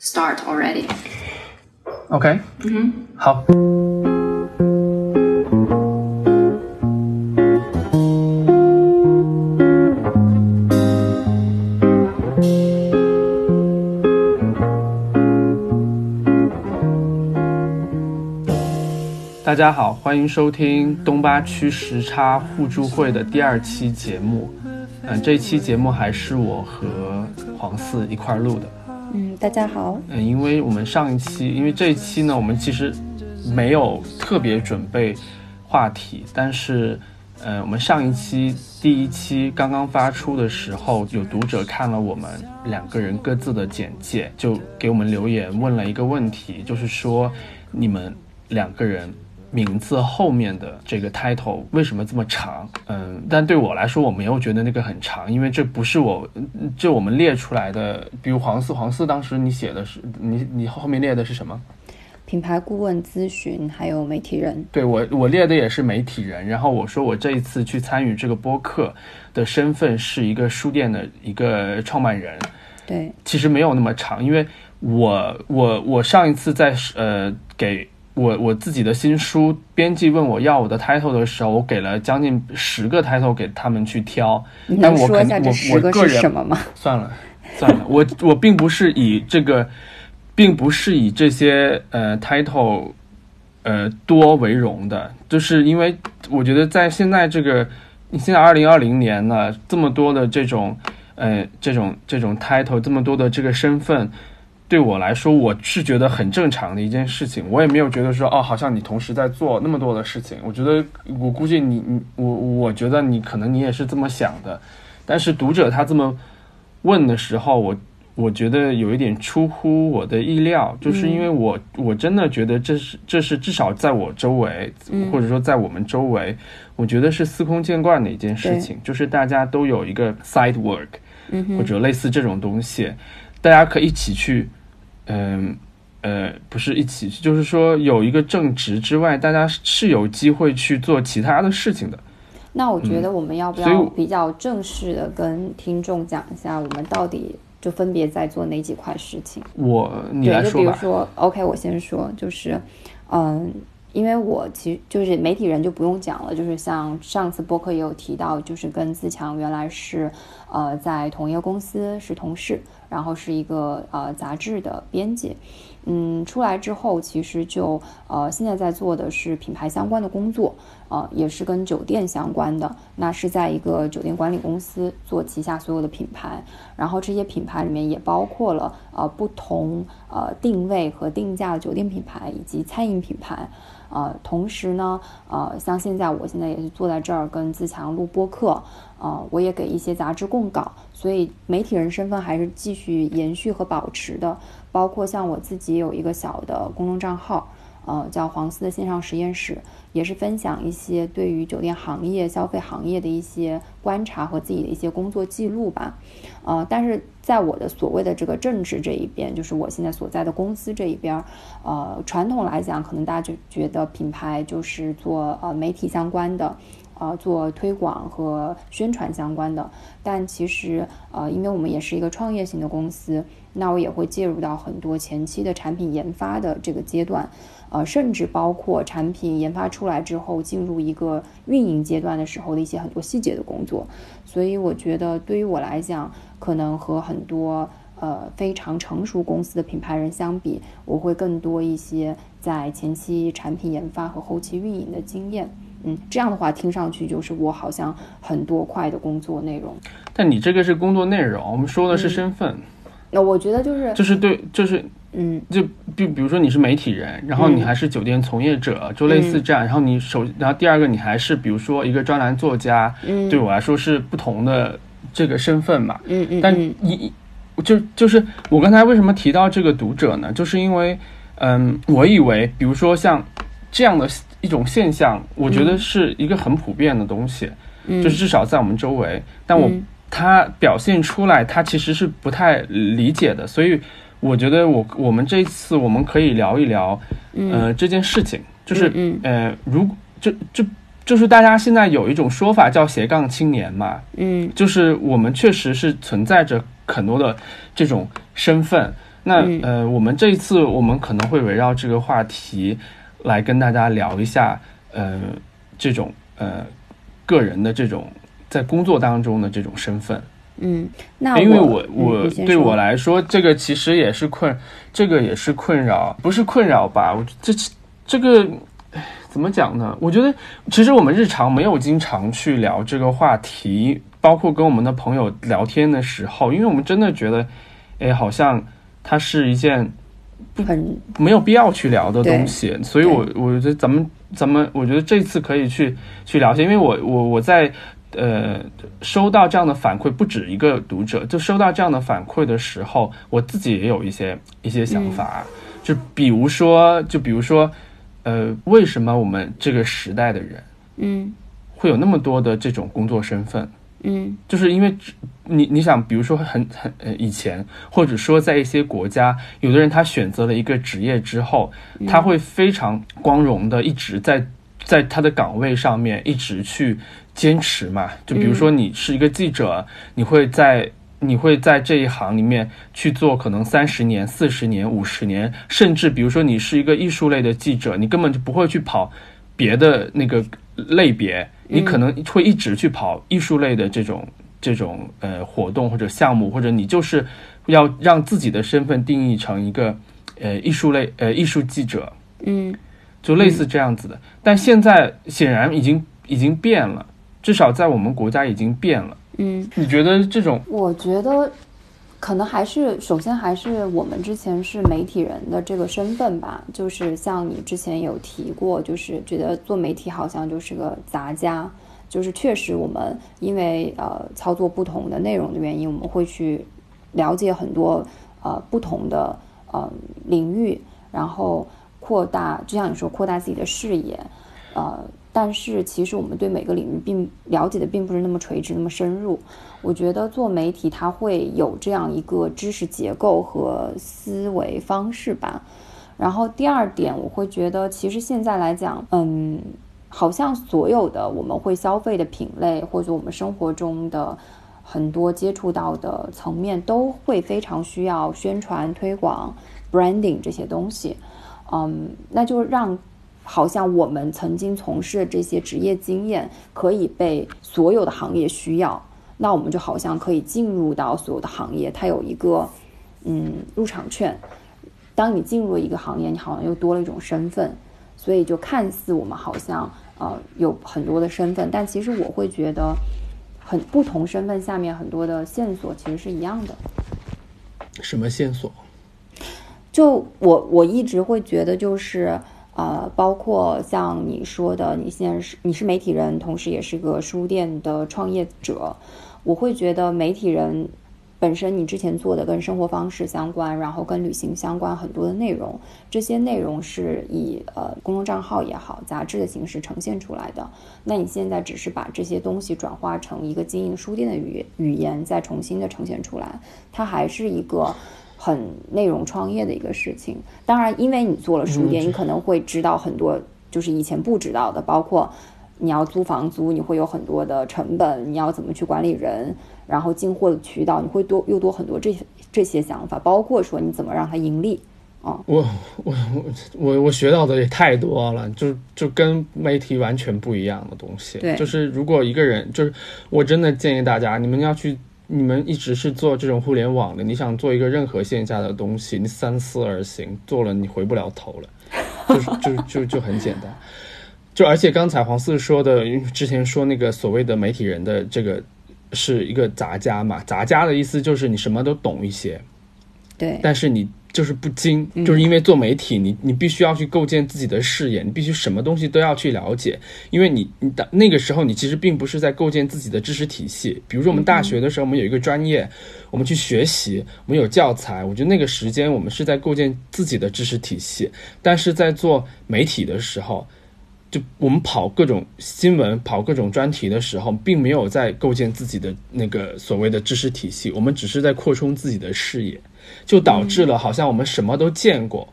start already. OK，嗯哼，好。大家好，欢迎收听东八区时差互助会的第二期节目。嗯，这期节目还是我和黄四一块儿录的。大家好。嗯，因为我们上一期，因为这一期呢，我们其实没有特别准备话题，但是，呃，我们上一期第一期刚刚发出的时候，有读者看了我们两个人各自的简介，就给我们留言问了一个问题，就是说你们两个人。名字后面的这个 title 为什么这么长？嗯，但对我来说，我没有觉得那个很长，因为这不是我，就我们列出来的。比如黄四，黄四当时你写的是你你后面列的是什么？品牌顾问咨询，还有媒体人。对我我列的也是媒体人。然后我说我这一次去参与这个播客的身份是一个书店的一个创办人。对，其实没有那么长，因为我我我上一次在呃给。我我自己的新书，编辑问我要我的 title 的时候，我给了将近十个 title 给他们去挑。但我肯定我我个人什么吗？算了算了，我我并不是以这个，并不是以这些呃 title 呃多为荣的，就是因为我觉得在现在这个现在二零二零年呢，这么多的这种呃这种这种 title，这么多的这个身份。对我来说，我是觉得很正常的一件事情。我也没有觉得说，哦，好像你同时在做那么多的事情。我觉得，我估计你，你，我，我觉得你可能你也是这么想的。但是读者他这么问的时候，我我觉得有一点出乎我的意料，就是因为我我真的觉得这是这是至少在我周围，或者说在我们周围，我觉得是司空见惯的一件事情，就是大家都有一个 side work，或者类似这种东西，大家可以一起去。嗯，呃，不是一起，就是说有一个正职之外，大家是有机会去做其他的事情的。那我觉得我们要不要比较正式的跟听众讲一下，我们到底就分别在做哪几块事情？我你来说吧。就比如说，OK，我先说，就是，嗯。因为我其实就是媒体人，就不用讲了。就是像上次播客也有提到，就是跟自强原来是，呃，在同一个公司是同事，然后是一个呃杂志的编辑。嗯，出来之后其实就呃现在在做的是品牌相关的工作，呃也是跟酒店相关的。那是在一个酒店管理公司做旗下所有的品牌，然后这些品牌里面也包括了呃不同呃定位和定价的酒店品牌以及餐饮品牌。呃，同时呢，呃，像现在我现在也是坐在这儿跟自强录播课，呃，我也给一些杂志供稿，所以媒体人身份还是继续延续和保持的。包括像我自己有一个小的公众账号，呃，叫黄丝的线上实验室，也是分享一些对于酒店行业、消费行业的一些观察和自己的一些工作记录吧。呃，但是在我的所谓的这个政治这一边，就是我现在所在的公司这一边，呃，传统来讲，可能大家就觉得品牌就是做呃媒体相关的，呃，做推广和宣传相关的。但其实，呃，因为我们也是一个创业型的公司，那我也会介入到很多前期的产品研发的这个阶段。呃，甚至包括产品研发出来之后进入一个运营阶段的时候的一些很多细节的工作，所以我觉得对于我来讲，可能和很多呃非常成熟公司的品牌人相比，我会更多一些在前期产品研发和后期运营的经验。嗯，这样的话听上去就是我好像很多块的工作内容。但你这个是工作内容，我们说的是身份。那我觉得就是就是对就是。嗯，就比比如说你是媒体人，然后你还是酒店从业者，就类似这样。然后你首，然后第二个你还是比如说一个专栏作家，对我来说是不同的这个身份嘛。嗯嗯。但一就就是我刚才为什么提到这个读者呢？就是因为，嗯，我以为比如说像这样的一种现象，我觉得是一个很普遍的东西，嗯就是至少在我们周围。但我他表现出来，他其实是不太理解的，所以。我觉得我我们这一次我们可以聊一聊，呃，这件事情，就是呃，如就就就是大家现在有一种说法叫斜杠青年嘛，嗯，就是我们确实是存在着很多的这种身份，那呃，我们这一次我们可能会围绕这个话题来跟大家聊一下，呃，这种呃个人的这种在工作当中的这种身份。嗯，那因为我我对我来说，这个其实也是困，这个也是困扰，不是困扰吧？我这这个怎么讲呢？我觉得其实我们日常没有经常去聊这个话题，包括跟我们的朋友聊天的时候，因为我们真的觉得，哎，好像它是一件很没有必要去聊的东西，所以我我觉得咱们咱们，我觉得这次可以去去聊一下，因为我我我在。呃，收到这样的反馈不止一个读者，就收到这样的反馈的时候，我自己也有一些一些想法，就比如说，就比如说，呃，为什么我们这个时代的人，嗯，会有那么多的这种工作身份，嗯，就是因为你你想，比如说很很呃以前，或者说在一些国家，有的人他选择了一个职业之后，他会非常光荣的一直在在他的岗位上面一直去。坚持嘛，就比如说你是一个记者，你会在你会在这一行里面去做可能三十年、四十年、五十年，甚至比如说你是一个艺术类的记者，你根本就不会去跑别的那个类别，你可能会一直去跑艺术类的这种这种呃活动或者项目，或者你就是要让自己的身份定义成一个呃艺术类呃艺术记者，嗯，就类似这样子的。但现在显然已经已经变了。至少在我们国家已经变了。嗯，你觉得这种？我觉得可能还是首先还是我们之前是媒体人的这个身份吧。就是像你之前有提过，就是觉得做媒体好像就是个杂家。就是确实我们因为呃操作不同的内容的原因，我们会去了解很多呃不同的呃领域，然后扩大，就像你说扩大自己的视野，呃。但是其实我们对每个领域并了解的并不是那么垂直、那么深入。我觉得做媒体它会有这样一个知识结构和思维方式吧。然后第二点，我会觉得其实现在来讲，嗯，好像所有的我们会消费的品类，或者我们生活中的很多接触到的层面，都会非常需要宣传、推广、branding 这些东西。嗯，那就让。好像我们曾经从事的这些职业经验可以被所有的行业需要，那我们就好像可以进入到所有的行业，它有一个嗯入场券。当你进入了一个行业，你好像又多了一种身份，所以就看似我们好像呃有很多的身份，但其实我会觉得很不同身份下面很多的线索其实是一样的。什么线索？就我我一直会觉得就是。呃，包括像你说的，你现在是你是媒体人，同时也是个书店的创业者。我会觉得媒体人本身，你之前做的跟生活方式相关，然后跟旅行相关很多的内容，这些内容是以呃公众账号也好，杂志的形式呈现出来的。那你现在只是把这些东西转化成一个经营书店的语语言，再重新的呈现出来，它还是一个。很内容创业的一个事情，当然，因为你做了书店，你可能会知道很多就是以前不知道的，包括你要租房租，你会有很多的成本，你要怎么去管理人，然后进货的渠道，你会多又多很多这些这些想法，包括说你怎么让它盈利啊。我我我我我学到的也太多了，就就跟媒体完全不一样的东西。对，就是如果一个人，就是我真的建议大家，你们要去。你们一直是做这种互联网的，你想做一个任何线下的东西，你三思而行，做了你回不了头了，就是就就就很简单。就而且刚才黄四说的，之前说那个所谓的媒体人的这个是一个杂家嘛，杂家的意思就是你什么都懂一些，对，但是你。就是不精，就是因为做媒体，你你必须要去构建自己的视野，你必须什么东西都要去了解，因为你你的那个时候，你其实并不是在构建自己的知识体系。比如说我们大学的时候，我们有一个专业，我们去学习，我们有教材，我觉得那个时间我们是在构建自己的知识体系。但是在做媒体的时候，就我们跑各种新闻、跑各种专题的时候，并没有在构建自己的那个所谓的知识体系，我们只是在扩充自己的视野。就导致了，好像我们什么都见过，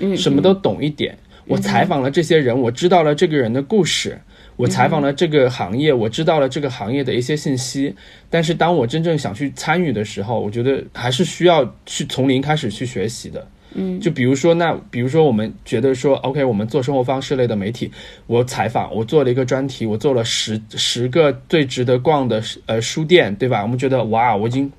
嗯，什么都懂一点。我采访了这些人，我知道了这个人的故事，我采访了这个行业，我知道了这个行业的一些信息，但是当我真正想去参与的时候，我觉得还是需要去从零开始去学习的。嗯，就比如说，那比如说，我们觉得说，OK，我们做生活方式类的媒体，我采访，我做了一个专题，我做了十十个最值得逛的呃书店，对吧？我们觉得哇，我已经，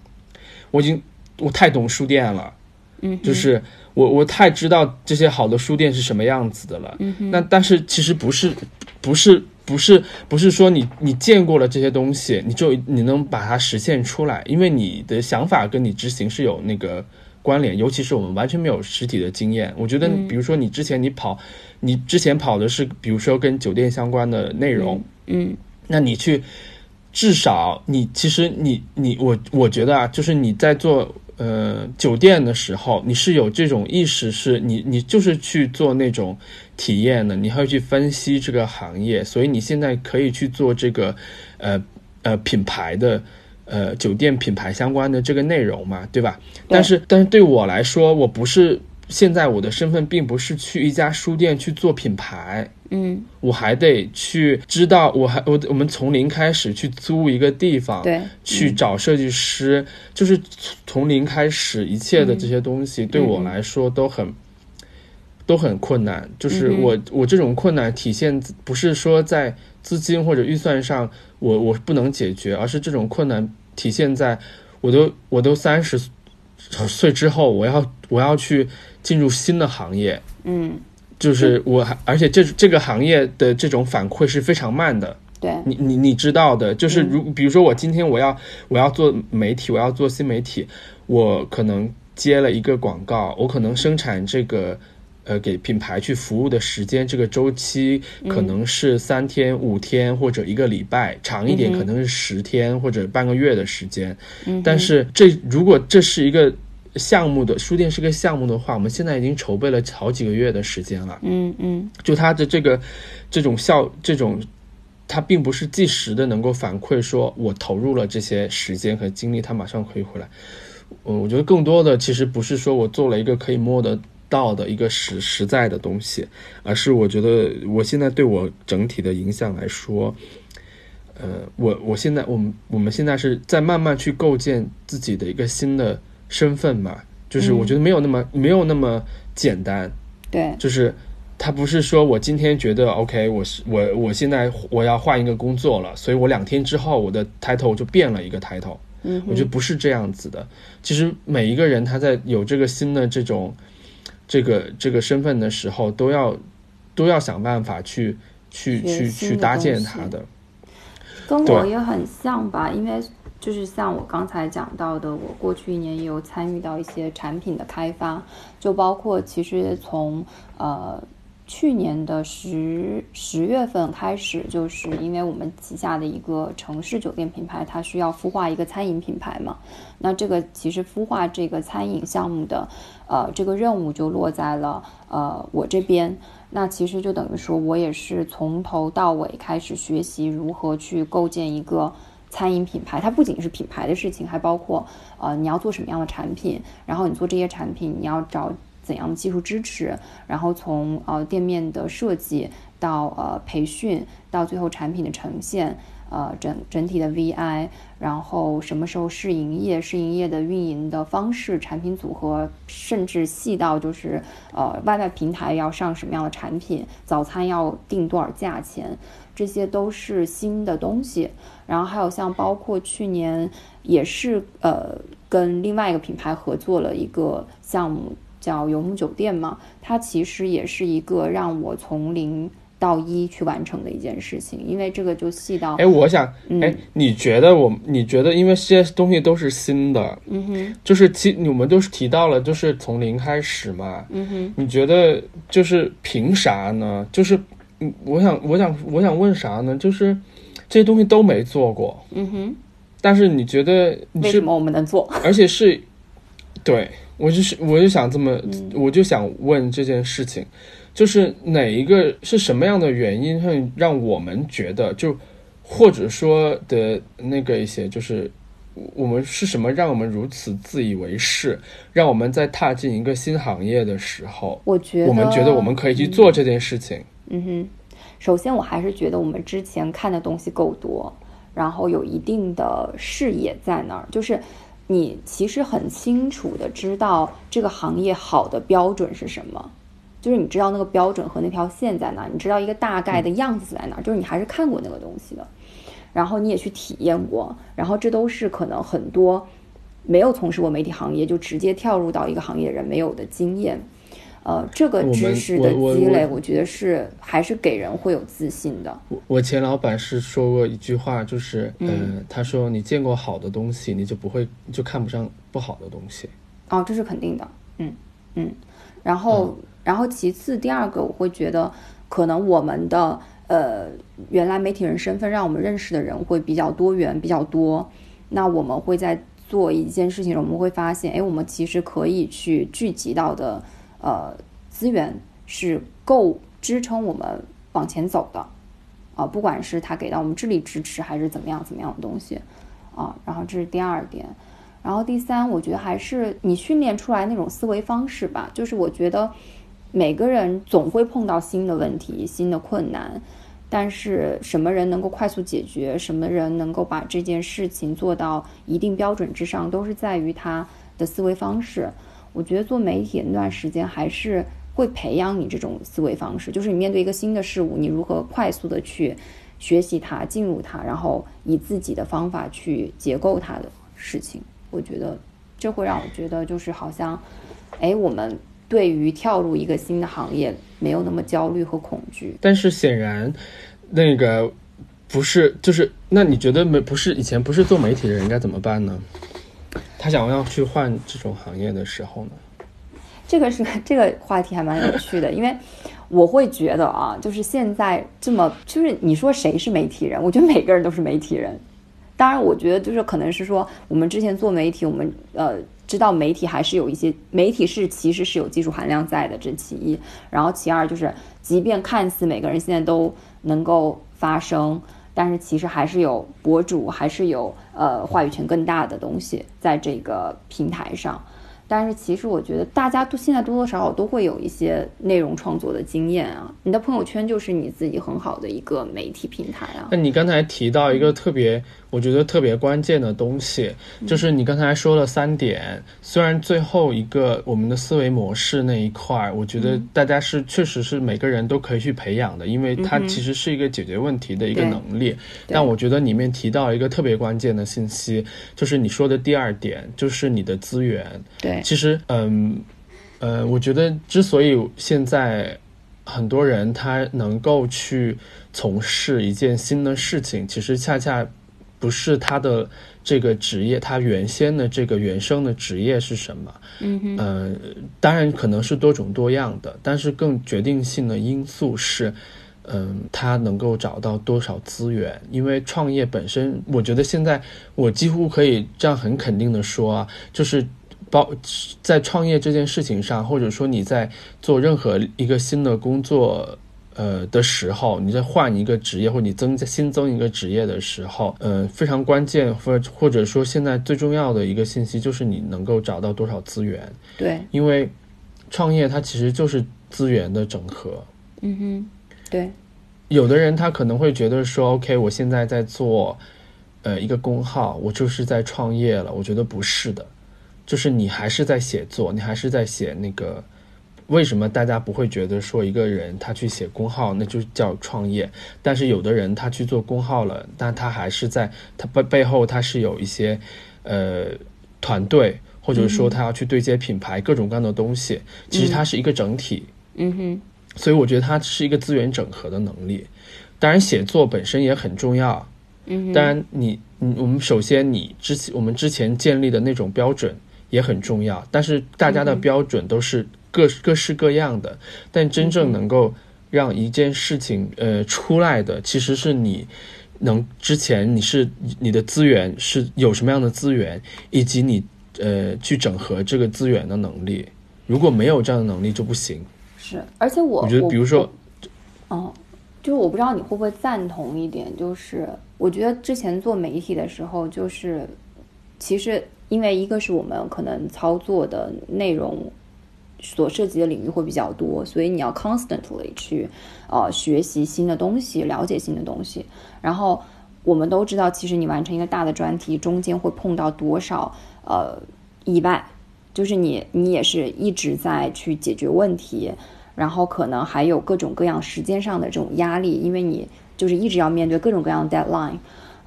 我已经，我太懂书店了，嗯，就是我我太知道这些好的书店是什么样子的了。嗯，那但是其实不是，不是，不是，不是说你你见过了这些东西，你就你能把它实现出来，因为你的想法跟你执行是有那个。关联，尤其是我们完全没有实体的经验。我觉得，比如说你之前你跑，你之前跑的是，比如说跟酒店相关的内容，嗯，那你去，至少你其实你你我我觉得啊，就是你在做呃酒店的时候，你是有这种意识，是你你就是去做那种体验的，你要去分析这个行业，所以你现在可以去做这个呃呃品牌的。呃，酒店品牌相关的这个内容嘛，对吧？但是，但是对我来说，我不是现在我的身份并不是去一家书店去做品牌，嗯，我还得去知道，我还我我们从零开始去租一个地方，对，去找设计师，就是从零开始，一切的这些东西对我来说都很都很困难。就是我我这种困难体现不是说在资金或者预算上。我我不能解决，而是这种困难体现在，我都我都三十岁之后，我要我要去进入新的行业，嗯，就是我还而且这这个行业的这种反馈是非常慢的，对，你你你知道的，就是如比如说我今天我要我要做媒体，我要做新媒体，我可能接了一个广告，我可能生产这个。呃，给品牌去服务的时间，这个周期可能是三天、五天或者一个礼拜，长一点可能是十天或者半个月的时间。但是这如果这是一个项目的书店是个项目的话，我们现在已经筹备了好几个月的时间了。嗯嗯，就它的这个这种效这种，它并不是即时的能够反馈，说我投入了这些时间和精力，它马上可以回来。嗯，我觉得更多的其实不是说我做了一个可以摸得。到的一个实实在的东西，而是我觉得我现在对我整体的影响来说，呃，我我现在我们我们现在是在慢慢去构建自己的一个新的身份嘛，就是我觉得没有那么没有那么简单，对，就是他不是说我今天觉得 OK，我是我我现在我要换一个工作了，所以我两天之后我的 title 就变了一个 title，嗯，我觉得不是这样子的，其实每一个人他在有这个新的这种。这个这个身份的时候，都要都要想办法去去去去搭建他的，跟我也很像吧，因为就是像我刚才讲到的，我过去一年也有参与到一些产品的开发，就包括其实从呃。去年的十十月份开始，就是因为我们旗下的一个城市酒店品牌，它需要孵化一个餐饮品牌嘛。那这个其实孵化这个餐饮项目的，呃，这个任务就落在了呃我这边。那其实就等于说我也是从头到尾开始学习如何去构建一个餐饮品牌。它不仅是品牌的事情，还包括呃你要做什么样的产品，然后你做这些产品你要找。怎样的技术支持？然后从呃店面的设计到呃培训，到最后产品的呈现，呃整整体的 VI，然后什么时候试营业？试营业的运营的方式、产品组合，甚至细到就是呃外卖平台要上什么样的产品，早餐要定多少价钱，这些都是新的东西。然后还有像包括去年也是呃跟另外一个品牌合作了一个项目。叫游牧酒店嘛，它其实也是一个让我从零到一去完成的一件事情，因为这个就细到哎，我想哎，你觉得我你觉得，因为这些东西都是新的，嗯哼，就是其我们都是提到了，就是从零开始嘛，嗯哼，你觉得就是凭啥呢？就是嗯，我想我想我想问啥呢？就是这些东西都没做过，嗯哼，但是你觉得为什么我们能做？而且是对。我就是，我就想这么，我就想问这件事情，就是哪一个是什么样的原因会让我们觉得，就或者说的那个一些，就是我们是什么让我们如此自以为是，让我们在踏进一个新行业的时候，我觉得我们觉得我们可以去做这件事情。嗯哼。首先我还是觉得我们之前看的东西够多，然后有一定的视野在那儿，就是你其实很清楚的知道这个行业好的标准是什么，就是你知道那个标准和那条线在哪，你知道一个大概的样子在哪，就是你还是看过那个东西的，然后你也去体验过，然后这都是可能很多没有从事过媒体行业就直接跳入到一个行业的人没有的经验。呃，这个知识的积累，我觉得是还是给人会有自信的。我我前老板是说过一句话，就是，嗯，他说你见过好的东西，你就不会就看不上不好的东西。哦，这是肯定的。嗯嗯，然后然后其次第二个，我会觉得可能我们的呃原来媒体人身份让我们认识的人会比较多元比较多。那我们会在做一件事情，我们会发现，哎，我们其实可以去聚集到的。呃，资源是够支撑我们往前走的，啊，不管是他给到我们智力支持还是怎么样怎么样的东西，啊，然后这是第二点，然后第三，我觉得还是你训练出来那种思维方式吧，就是我觉得每个人总会碰到新的问题、新的困难，但是什么人能够快速解决，什么人能够把这件事情做到一定标准之上，都是在于他的思维方式。我觉得做媒体那段时间还是会培养你这种思维方式，就是你面对一个新的事物，你如何快速的去学习它、进入它，然后以自己的方法去结构它的事情。我觉得这会让我觉得就是好像，哎，我们对于跳入一个新的行业没有那么焦虑和恐惧。但是显然，那个不是，就是那你觉得没不是以前不是做媒体的人该怎么办呢？他想要去换这种行业的时候呢？这个是 这个话题还蛮有趣的，因为我会觉得啊，就是现在这么，就是你说谁是媒体人？我觉得每个人都是媒体人。当然，我觉得就是可能是说，我们之前做媒体，我们呃知道媒体还是有一些媒体是其实是有技术含量在的，这其一。然后其二就是，即便看似每个人现在都能够发声。但是其实还是有博主，还是有呃话语权更大的东西在这个平台上。但是其实我觉得大家都现在多多少少都会有一些内容创作的经验啊。你的朋友圈就是你自己很好的一个媒体平台啊。那你刚才提到一个特别。我觉得特别关键的东西，就是你刚才说了三点。虽然最后一个我们的思维模式那一块，我觉得大家是确实是每个人都可以去培养的，因为它其实是一个解决问题的一个能力。但我觉得里面提到一个特别关键的信息，就是你说的第二点，就是你的资源。对，其实，嗯，呃，我觉得之所以现在很多人他能够去从事一件新的事情，其实恰恰。不是他的这个职业，他原先的这个原生的职业是什么？嗯当然可能是多种多样的，但是更决定性的因素是，嗯，他能够找到多少资源？因为创业本身，我觉得现在我几乎可以这样很肯定的说啊，就是包在创业这件事情上，或者说你在做任何一个新的工作。呃的时候，你在换一个职业，或者你增加新增一个职业的时候，呃，非常关键，或或者说现在最重要的一个信息就是你能够找到多少资源。对，因为创业它其实就是资源的整合。嗯哼，对。有的人他可能会觉得说，OK，我现在在做呃一个工号，我就是在创业了。我觉得不是的，就是你还是在写作，你还是在写那个。为什么大家不会觉得说一个人他去写公号那就叫创业？但是有的人他去做公号了，但他还是在他背背后他是有一些呃团队，或者说他要去对接品牌各种各样的东西。其实它是一个整体。嗯哼。所以我觉得它是一个资源整合的能力。当然写作本身也很重要。嗯。当然你你我们首先你之前我们之前建立的那种标准也很重要，但是大家的标准都是。各各式各样的，但真正能够让一件事情呃出来的，其实是你能之前你是你的资源是有什么样的资源，以及你呃去整合这个资源的能力。如果没有这样的能力就不行。是，而且我我觉得，比如说，哦，就是我不知道你会不会赞同一点，就是我觉得之前做媒体的时候，就是其实因为一个是我们可能操作的内容。所涉及的领域会比较多，所以你要 constantly 去呃学习新的东西，了解新的东西。然后我们都知道，其实你完成一个大的专题，中间会碰到多少呃意外，就是你你也是一直在去解决问题，然后可能还有各种各样时间上的这种压力，因为你就是一直要面对各种各样的 deadline，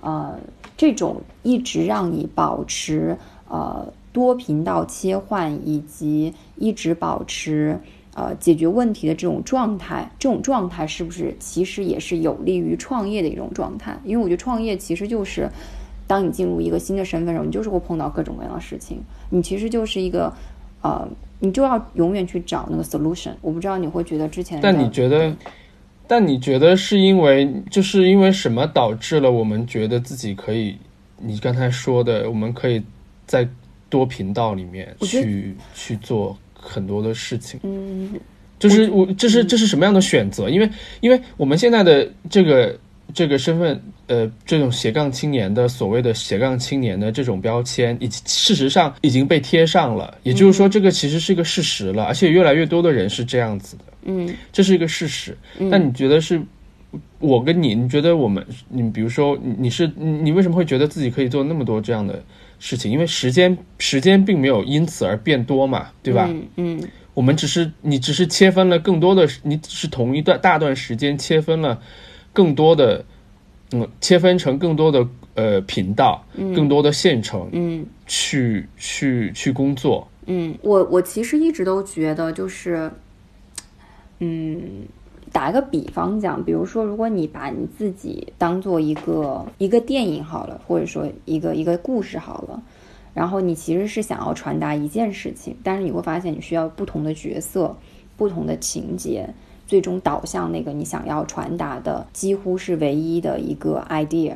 呃，这种一直让你保持呃。多频道切换以及一直保持呃解决问题的这种状态，这种状态是不是其实也是有利于创业的一种状态？因为我觉得创业其实就是当你进入一个新的身份的时候，你就是会碰到各种各样的事情，你其实就是一个呃，你就要永远去找那个 solution。我不知道你会觉得之前，但你觉得，但你觉得是因为就是因为什么导致了我们觉得自己可以？你刚才说的，我们可以在。多频道里面去去做很多的事情，嗯，就是我这是这是什么样的选择？因为因为我们现在的这个这个身份，呃，这种斜杠青年的所谓的斜杠青年的这种标签，已经事实上已经被贴上了。也就是说，这个其实是一个事实了，而且越来越多的人是这样子的，嗯，这是一个事实。那你觉得是？我跟你，你觉得我们，你比如说，你是你为什么会觉得自己可以做那么多这样的？事情，因为时间时间并没有因此而变多嘛，对吧？嗯，我们只是你只是切分了更多的，你只是同一段大段时间切分了更多的，嗯，切分成更多的呃频道，更多的线程，嗯，去去去工作。嗯，我我其实一直都觉得就是，嗯。打一个比方讲，比如说，如果你把你自己当做一个一个电影好了，或者说一个一个故事好了，然后你其实是想要传达一件事情，但是你会发现你需要不同的角色、不同的情节，最终导向那个你想要传达的几乎是唯一的一个 idea。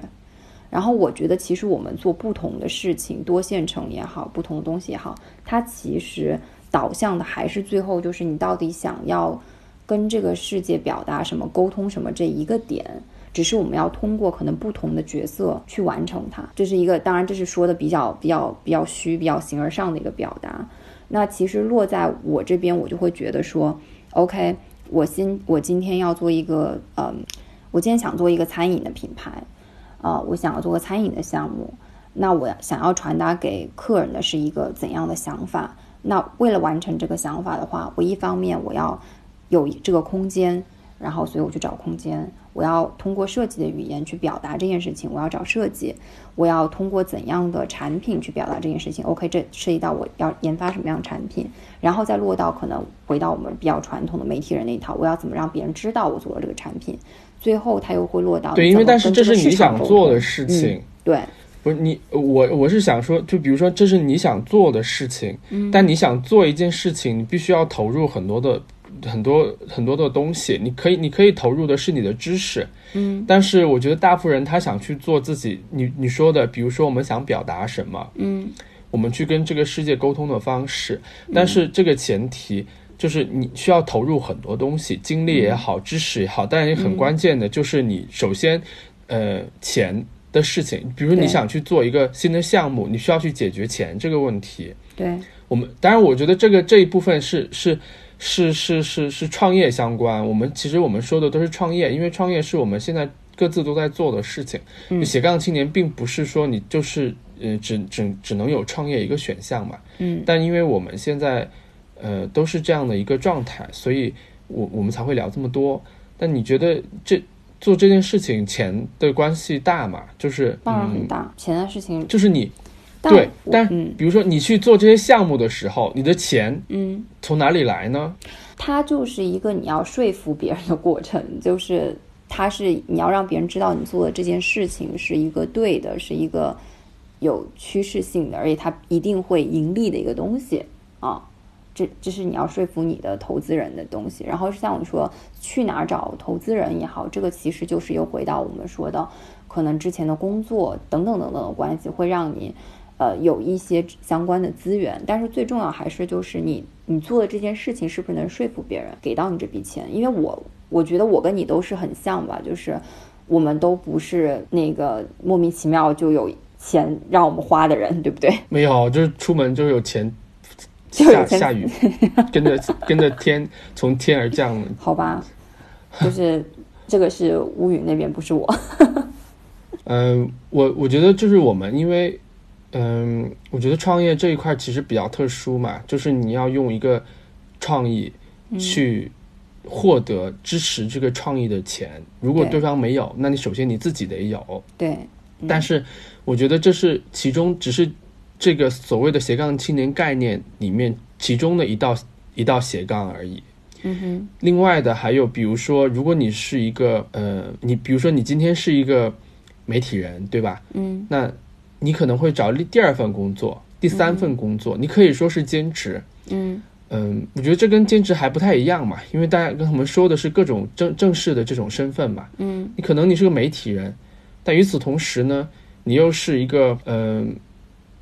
然后我觉得，其实我们做不同的事情，多线程也好，不同的东西也好，它其实导向的还是最后就是你到底想要。跟这个世界表达什么、沟通什么这一个点，只是我们要通过可能不同的角色去完成它。这是一个，当然这是说的比较、比较、比较虚、比较形而上的一个表达。那其实落在我这边，我就会觉得说，OK，我今我今天要做一个，嗯，我今天想做一个餐饮的品牌，啊，我想要做个餐饮的项目。那我想要传达给客人的是一个怎样的想法？那为了完成这个想法的话，我一方面我要。有这个空间，然后所以我去找空间。我要通过设计的语言去表达这件事情。我要找设计，我要通过怎样的产品去表达这件事情？OK，这涉及到我要研发什么样的产品，然后再落到可能回到我们比较传统的媒体人那一套，我要怎么让别人知道我做了这个产品？最后他又会落到对，因为但是这是你想做的事情，对，不是你我我是想说，就比如说这是你想做的事情，但你想做一件事情，你必须要投入很多的。很多很多的东西，你可以你可以投入的是你的知识，嗯，但是我觉得大部分人他想去做自己，你你说的，比如说我们想表达什么，嗯，我们去跟这个世界沟通的方式，但是这个前提就是你需要投入很多东西，精力也好，知识也好，但也很关键的就是你首先，呃，钱的事情，比如你想去做一个新的项目，你需要去解决钱这个问题，对，我们当然我觉得这个这一部分是是。是是是是创业相关，我们其实我们说的都是创业，因为创业是我们现在各自都在做的事情。嗯斜杠青年并不是说你就是呃只只只能有创业一个选项嘛。嗯。但因为我们现在呃都是这样的一个状态，所以我我们才会聊这么多。但你觉得这做这件事情钱的关系大吗？就是当然很大，钱的事情就是你。对，但比如说你去做这些项目的时候，你的钱，嗯，从哪里来呢？它就是一个你要说服别人的过程，就是它是你要让别人知道你做的这件事情是一个对的，是一个有趋势性的，而且它一定会盈利的一个东西啊。这这是你要说服你的投资人的东西。然后像我说去哪儿找投资人也好，这个其实就是又回到我们说的可能之前的工作等等等等的关系，会让你。呃，有一些相关的资源，但是最重要还是就是你你做的这件事情是不是能说服别人给到你这笔钱？因为我我觉得我跟你都是很像吧，就是我们都不是那个莫名其妙就有钱让我们花的人，对不对？没有，就是出门就有钱下下雨，跟着 跟着天从天而降。好吧，就是这个是乌云那边，不是我。嗯，我我觉得就是我们，因为嗯，我觉得创业这一块其实比较特殊嘛，就是你要用一个创意去获得支持这个创意的钱。如果对方没有，那你首先你自己得有。对。但是我觉得这是其中只是这个所谓的斜杠青年概念里面其中的一道一道斜杠而已。嗯哼。另外的还有，比如说，如果你是一个呃，你比如说你今天是一个。媒体人对吧？嗯，那你可能会找第二份工作、第三份工作，你可以说是兼职。嗯嗯，我觉得这跟兼职还不太一样嘛，因为大家跟他们说的是各种正正式的这种身份嘛。嗯，你可能你是个媒体人，但与此同时呢，你又是一个嗯，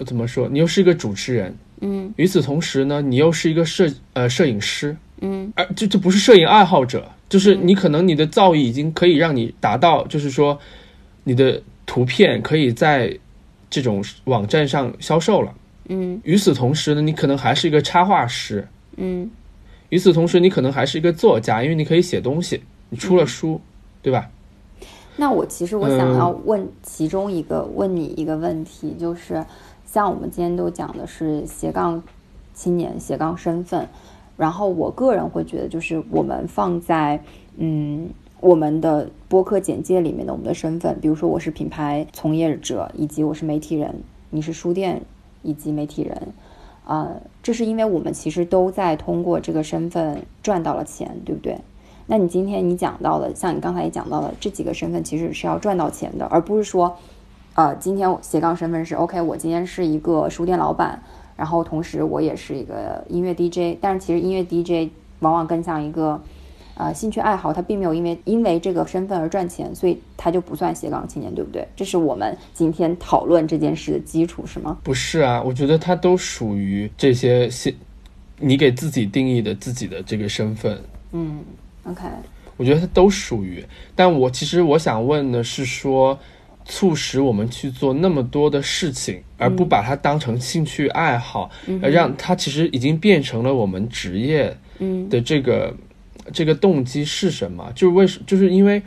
怎么说？你又是一个主持人。嗯，与此同时呢，你又是一个摄呃摄影师。嗯，而这这不是摄影爱好者，就是你可能你的造诣已经可以让你达到，就是说。你的图片可以在这种网站上销售了，嗯。与此同时呢，你可能还是一个插画师，嗯。与此同时，你可能还是一个作家，因为你可以写东西，你出了书，对吧？那我其实我想要问其中一个问你一个问题，就是像我们今天都讲的是斜杠青年、斜杠身份，然后我个人会觉得，就是我们放在嗯。我们的播客简介里面的我们的身份，比如说我是品牌从业者，以及我是媒体人，你是书店以及媒体人，啊，这是因为我们其实都在通过这个身份赚到了钱，对不对？那你今天你讲到的，像你刚才也讲到了这几个身份，其实是要赚到钱的，而不是说，呃，今天斜杠身份是 OK，我今天是一个书店老板，然后同时我也是一个音乐 DJ，但是其实音乐 DJ 往往更像一个。啊，兴趣爱好他并没有因为因为这个身份而赚钱，所以他就不算斜杠青年，对不对？这是我们今天讨论这件事的基础，是吗？不是啊，我觉得他都属于这些现你给自己定义的自己的这个身份。嗯，OK，我觉得它都属于。但我其实我想问的是，说促使我们去做那么多的事情，而不把它当成兴趣爱好，而让它其实已经变成了我们职业的这个。这个动机是什么？就是为什？就是因为，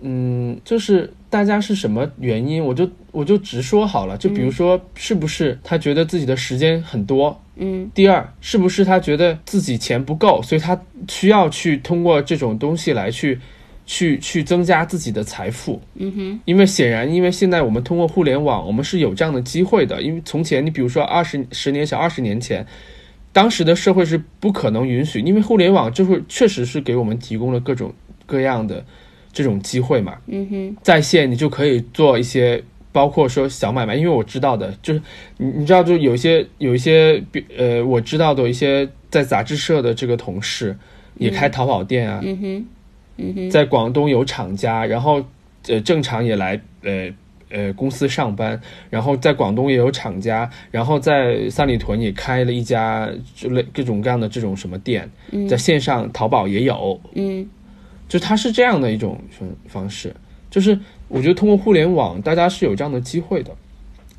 嗯，就是大家是什么原因？我就我就直说好了。就比如说，是不是他觉得自己的时间很多？嗯。第二，是不是他觉得自己钱不够，所以他需要去通过这种东西来去，去去增加自己的财富？嗯哼。因为显然，因为现在我们通过互联网，我们是有这样的机会的。因为从前，你比如说二十十年前、二十年前。当时的社会是不可能允许，因为互联网就是确实是给我们提供了各种各样的这种机会嘛。嗯哼，在线你就可以做一些，包括说小买卖，因为我知道的就是你你知道，就有一些有一些呃，我知道的一些在杂志社的这个同事也开淘宝店啊。嗯哼，嗯哼，在广东有厂家，然后呃正常也来呃。呃，公司上班，然后在广东也有厂家，然后在三里屯也开了一家就类各种各样的这种什么店，在线上淘宝也有，嗯，就它是这样的一种方式，就是我觉得通过互联网，大家是有这样的机会的，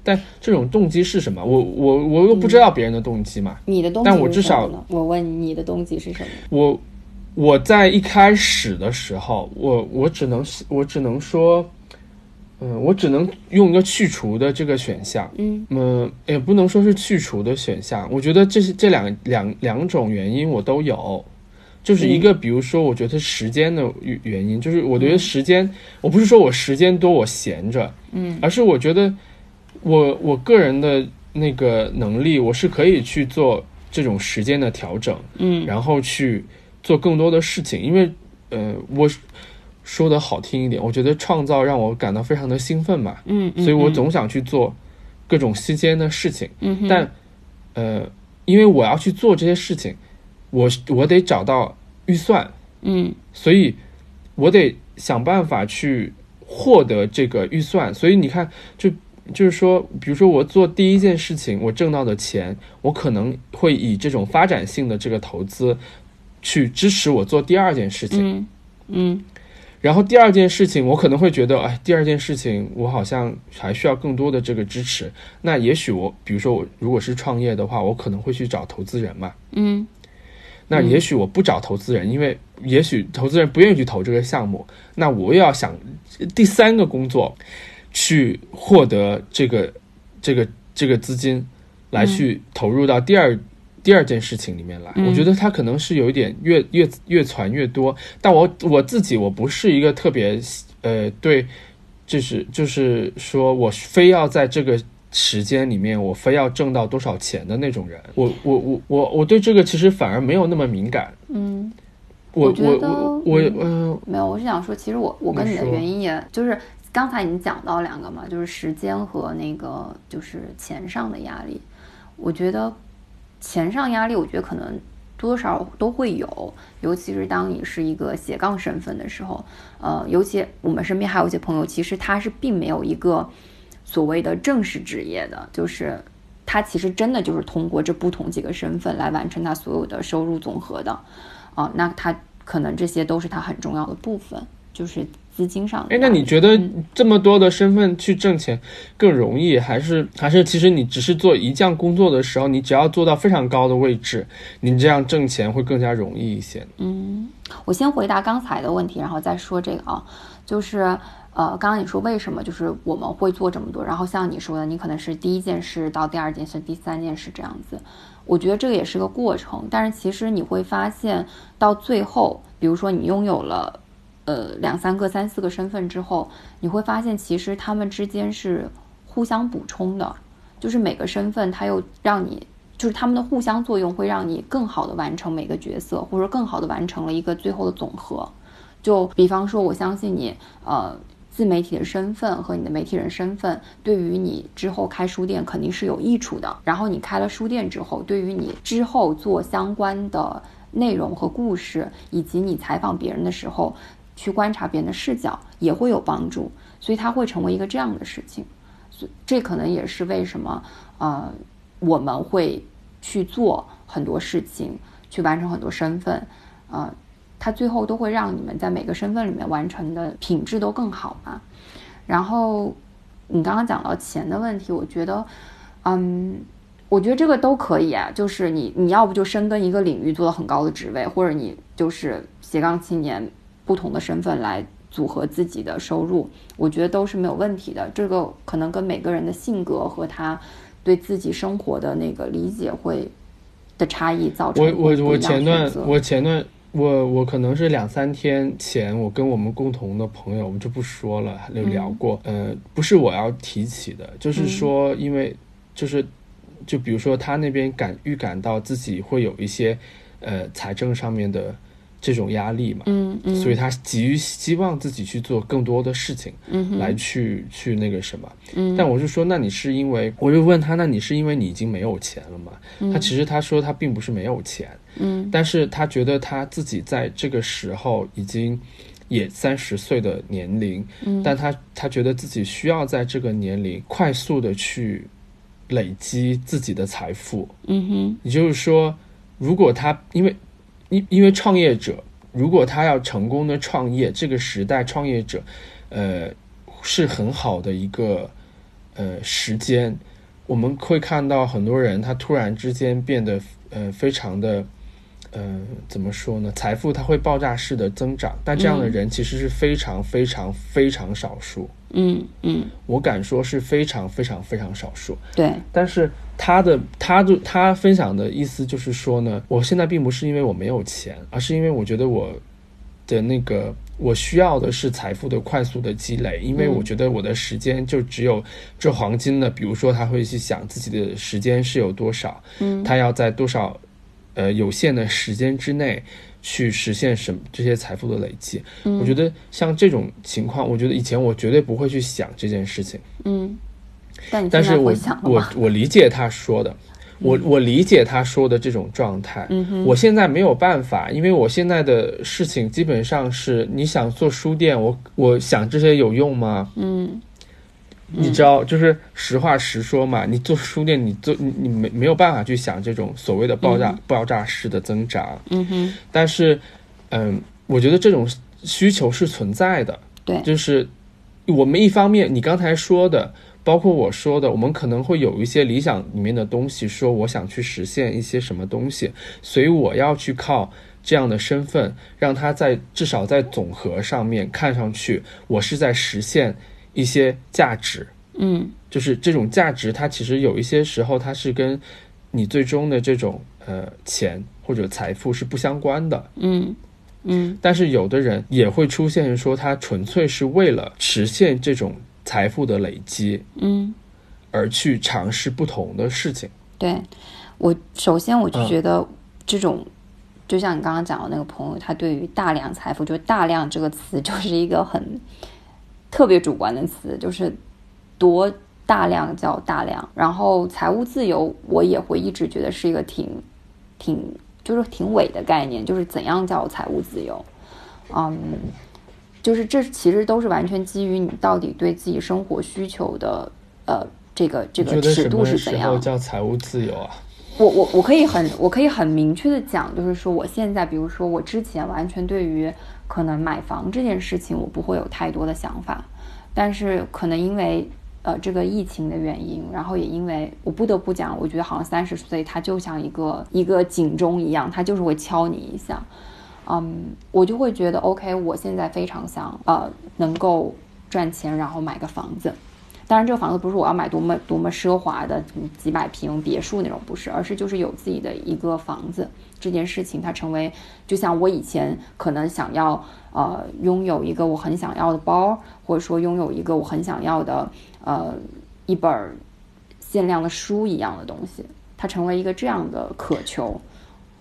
但这种动机是什么？我我我又不知道别人的动机嘛，你的动机但我至少我问你的动机是什么？我我在一开始的时候，我我只能我只能说。嗯，我只能用一个去除的这个选项。嗯，嗯，也不能说是去除的选项。我觉得这是这两两两种原因我都有，就是一个，比如说，我觉得时间的原因，就是我觉得时间，我不是说我时间多我闲着，嗯，而是我觉得我我个人的那个能力，我是可以去做这种时间的调整，嗯，然后去做更多的事情，因为，呃，我。说的好听一点，我觉得创造让我感到非常的兴奋嘛，嗯，所以我总想去做各种新鲜的事情，嗯，但呃，因为我要去做这些事情，我我得找到预算，嗯，所以我得想办法去获得这个预算，所以你看，就就是说，比如说我做第一件事情，我挣到的钱，我可能会以这种发展性的这个投资去支持我做第二件事情，嗯，嗯。然后第二件事情，我可能会觉得，哎，第二件事情我好像还需要更多的这个支持。那也许我，比如说我如果是创业的话，我可能会去找投资人嘛。嗯那也许我不找投资人，因为也许投资人不愿意去投这个项目，那我又要想第三个工作，去获得这个这个这个资金，来去投入到第二、第二件事情里面来。我觉得它可能是有一点越越越传越多，但我我自己我不是一个特别呃对，就是就是说我非要在这个。时间里面，我非要挣到多少钱的那种人，我我我我我对这个其实反而没有那么敏感。嗯，我觉得我我嗯，没有，我是想说，其实我我跟你的原因也就是刚才已经讲到两个嘛，就是时间和那个就是钱上的压力。我觉得钱上压力，我觉得可能多多少都会有，尤其是当你是一个斜杠身份的时候，呃，尤其我们身边还有一些朋友，其实他是并没有一个。所谓的正式职业的，就是他其实真的就是通过这不同几个身份来完成他所有的收入总和的，啊，那他可能这些都是他很重要的部分，就是资金上。哎，那你觉得这么多的身份去挣钱更容易，还是还是其实你只是做一项工作的时候，你只要做到非常高的位置，你这样挣钱会更加容易一些？嗯，我先回答刚才的问题，然后再说这个啊，就是。呃，刚刚你说为什么就是我们会做这么多？然后像你说的，你可能是第一件事到第二件事、第三件事这样子。我觉得这个也是个过程，但是其实你会发现到最后，比如说你拥有了呃两三个、三四个身份之后，你会发现其实他们之间是互相补充的，就是每个身份它又让你，就是他们的互相作用会让你更好的完成每个角色，或者更好的完成了一个最后的总和。就比方说，我相信你，呃。自媒体的身份和你的媒体人身份，对于你之后开书店肯定是有益处的。然后你开了书店之后，对于你之后做相关的内容和故事，以及你采访别人的时候，去观察别人的视角，也会有帮助。所以它会成为一个这样的事情。所这可能也是为什么，呃，我们会去做很多事情，去完成很多身份，啊。它最后都会让你们在每个身份里面完成的品质都更好嘛。然后你刚刚讲到钱的问题，我觉得，嗯，我觉得这个都可以啊。就是你你要不就深耕一个领域做到很高的职位，或者你就是斜杠青年，不同的身份来组合自己的收入，我觉得都是没有问题的。这个可能跟每个人的性格和他对自己生活的那个理解会的差异造成。我我我前段我前段。我我可能是两三天前，我跟我们共同的朋友，我们就不说了，有聊过。呃，不是我要提起的，就是说，因为就是，就比如说他那边感预感到自己会有一些呃财政上面的。这种压力嘛，嗯嗯，所以他急于希望自己去做更多的事情，嗯，来去去那个什么，嗯，但我就说，那你是因为，我就问他，那你是因为你已经没有钱了吗？他其实他说他并不是没有钱，嗯，但是他觉得他自己在这个时候已经也三十岁的年龄，嗯，但他他觉得自己需要在这个年龄快速的去累积自己的财富，嗯哼，也就是说，如果他因为。因因为创业者，如果他要成功的创业，这个时代创业者，呃，是很好的一个呃时间。我们会看到很多人，他突然之间变得呃非常的。嗯，怎么说呢？财富它会爆炸式的增长，但这样的人其实是非常非常非常少数。嗯嗯，我敢说是非常非常非常少数。对，但是他的他就他分享的意思就是说呢，我现在并不是因为我没有钱，而是因为我觉得我的那个我需要的是财富的快速的积累，因为我觉得我的时间就只有这黄金的。比如说，他会去想自己的时间是有多少，嗯，他要在多少。呃，有限的时间之内去实现什么这些财富的累积，我觉得像这种情况，我觉得以前我绝对不会去想这件事情。嗯，但但是我我我理解他说的，我我理解他说的这种状态。嗯我现在没有办法，因为我现在的事情基本上是你想做书店，我我想这些有用吗？嗯。你知道，就是实话实说嘛。你做书店，你做你你没没有办法去想这种所谓的爆炸爆炸式的增长。嗯哼。但是，嗯，我觉得这种需求是存在的，对，就是我们一方面，你刚才说的，包括我说的，我们可能会有一些理想里面的东西，说我想去实现一些什么东西，所以我要去靠这样的身份，让他在至少在总和上面看上去，我是在实现一些价值。嗯就是这种价值，它其实有一些时候它是跟你最终的这种呃钱或者财富是不相关的。嗯嗯但是有的人也会出现说，他纯粹是为了实现这种财富的累积嗯，而去尝试不同的事情。对我首先我就嗯觉得这种。就像你刚刚讲的那个朋友，他对于大量财富，就是“大量”这个词，就是一个很特别主观的词，就是多大量叫大量。然后财务自由，我也会一直觉得是一个挺挺就是挺伪的概念，就是怎样叫财务自由？嗯，就是这其实都是完全基于你到底对自己生活需求的呃这个这个尺度是怎样？叫财务自由啊？我我我可以很我可以很明确的讲，就是说我现在，比如说我之前完全对于可能买房这件事情，我不会有太多的想法，但是可能因为呃这个疫情的原因，然后也因为我不得不讲，我觉得好像三十岁它就像一个一个警钟一样，它就是会敲你一下，嗯，我就会觉得 OK，我现在非常想呃能够赚钱，然后买个房子。当然，这个房子不是我要买多么多么奢华的几百平别墅那种，不是，而是就是有自己的一个房子。这件事情，它成为就像我以前可能想要呃拥有一个我很想要的包，或者说拥有一个我很想要的呃一本限量的书一样的东西，它成为一个这样的渴求，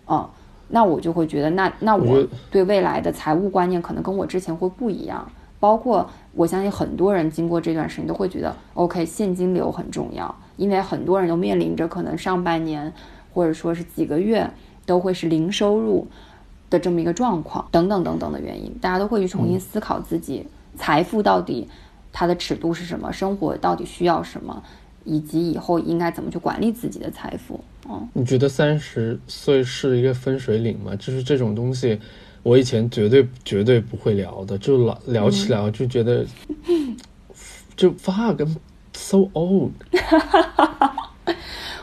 啊、那我就会觉得那那我我对未来的财务观念可能跟我之前会不一样。包括我相信很多人经过这段时间都会觉得，OK，现金流很重要，因为很多人都面临着可能上半年或者说是几个月都会是零收入的这么一个状况，等等等等的原因，大家都会去重新思考自己财富到底它的尺度是什么，生活到底需要什么，以及以后应该怎么去管理自己的财富。嗯，你觉得三十岁是一个分水岭吗？就是这种东西，我以前绝对绝对不会聊的，就聊聊起来我就觉得，就 fuck so old。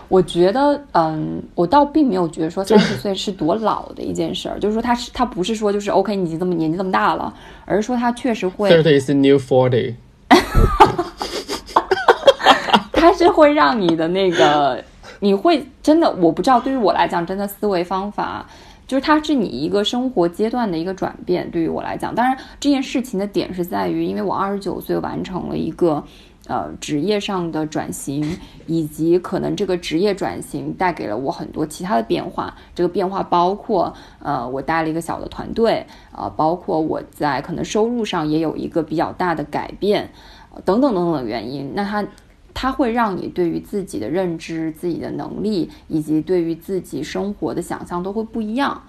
我觉得，嗯，我倒并没有觉得说三十岁是多老的一件事儿，就是说他是他不是说就是 OK，你已经这么年纪这么大了，而是说他确实会 Thirty is new forty。他是会让你的那个，你会真的，我不知道，对于我来讲，真的思维方法，就是它是你一个生活阶段的一个转变。对于我来讲，当然这件事情的点是在于，因为我二十九岁完成了一个呃职业上的转型，以及可能这个职业转型带给了我很多其他的变化。这个变化包括呃，我带了一个小的团队，呃，包括我在可能收入上也有一个比较大的改变，呃等等等等的原因。那它它会让你对于自己的认知、自己的能力，以及对于自己生活的想象都会不一样。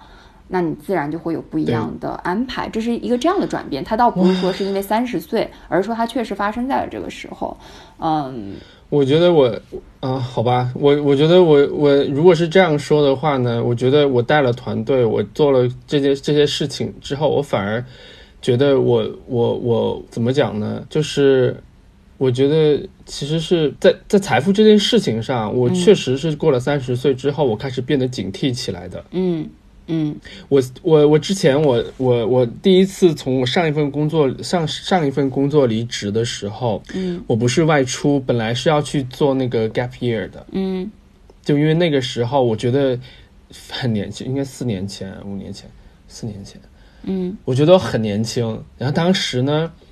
那你自然就会有不一样的安排，这是一个这样的转变。它倒不是说是因为三十岁，而是说它确实发生在了这个时候。嗯，我觉得我啊、好吧，我我觉得我我如果是这样说的话呢，我觉得我带了团队，我做了这些这些事情之后，我反而觉得我我我怎么讲呢？就是我觉得其实是在在财富这件事情上，我确实是过了三十岁之后，我开始变得警惕起来的。嗯嗯我我我之前我我我第一次从我上一份工作上上一份工作离职的时候，嗯我不是外出，本来是要去做那个 gap year 的，嗯就因为那个时候我觉得很年轻，应该四年前、五年前、四年前，嗯我觉得很年轻。然后当时呢，嗯、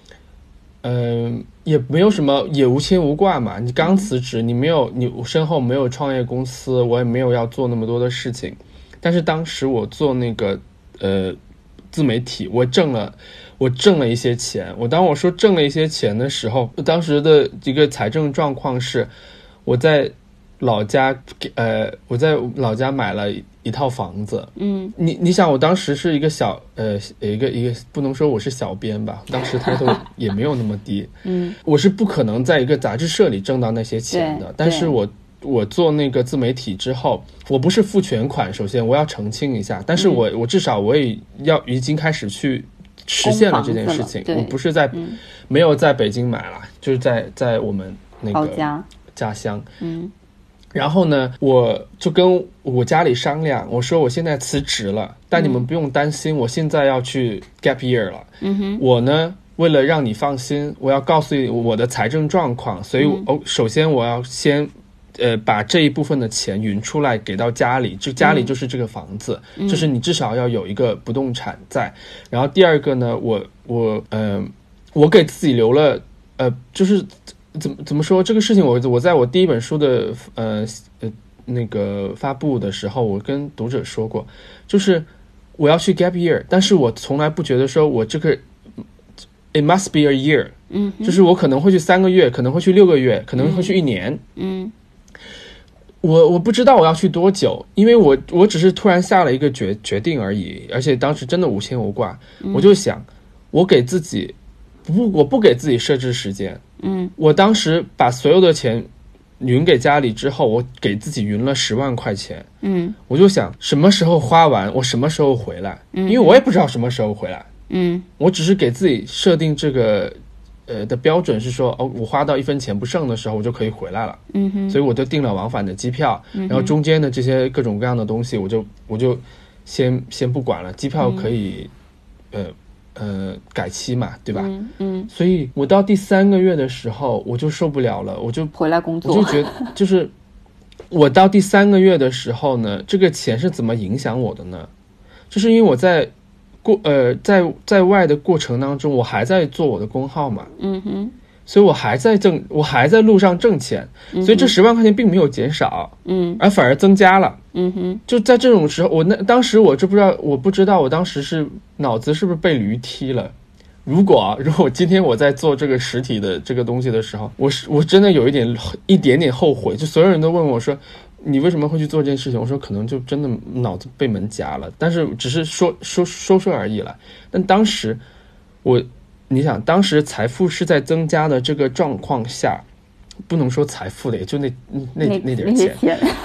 嗯也没有什么，也无牵无挂嘛。你刚辞职，你没有，你身后没有创业公司，我也没有要做那么多的事情。但是当时我做那个呃自媒体，我挣了。我挣了一些钱。我当我说挣了一些钱的时候，当时的一个财政状况是，我在老家给呃我在老家买了一套房子。嗯你你想，我当时是一个小呃一个一个不能说我是小编吧，当时抬头也没有那么低，嗯我是不可能在一个杂志社里挣到那些钱的。但是我我做那个自媒体之后，我不是付全款，首先我要澄清一下，但是我、我至少我也要已经开始去实现了这件事情。我不是在没有在北京买了，就是在在我们那个家家乡。嗯。然后呢，我就跟我家里商量，我说我现在辞职了，但你们不用担心，我现在要去 gap year 了。嗯哼，我呢，为了让你放心，我要告诉你我的财政状况，所以哦，首先我要先，呃，把这一部分的钱匀出来给到家里，就家里就是这个房子，就是你至少要有一个不动产在。然后第二个呢，我我呃，我给自己留了，呃，就是。怎么怎么说这个事情？我我在我第一本书的呃呃那个发布的时候，我跟读者说过，就是我要去 gap year，但是我从来不觉得说我这个 it must be a year，嗯，就是我可能会去三个月，可能会去六个月，可能会去一年，嗯，我我不知道我要去多久，因为我我只是突然下了一个决决定而已，而且当时真的无牵无挂，我就想我给自己不我不给自己设置时间。嗯，我当时把所有的钱匀给家里之后，我给自己匀了十万块钱。嗯，我就想什么时候花完，我什么时候回来。嗯，因为我也不知道什么时候回来。嗯，我只是给自己设定这个呃的标准是说，哦，我花到一分钱不剩的时候，我就可以回来了。嗯哼，所以我就订了往返的机票，然后中间的这些各种各样的东西，我就我就先先不管了。机票可以，呃。呃，改期嘛，对吧？嗯嗯。所以我到第三个月的时候，我就受不了了，我就回来工作。我就觉得，就是我到第三个月的时候呢，这个钱是怎么影响我的呢？就是因为我在过呃在在外的过程当中，我还在做我的工号嘛。嗯哼。所以我还在挣，我还在路上挣钱，所以这十万块钱并没有减少，嗯，而反而增加了，嗯哼。就在这种时候，我那当时我知不知道，我不知道，我当时是脑子是不是被驴踢了？如果如果今天我在做这个实体的这个东西的时候，我是我真的有一点一点点后悔。就所有人都问我说，你为什么会去做这件事情？我说可能就真的脑子被门夹了，但是只是说说说说而已了。但当时我。你想，当时财富是在增加的这个状况下，不能说财富的，也就那那那点钱，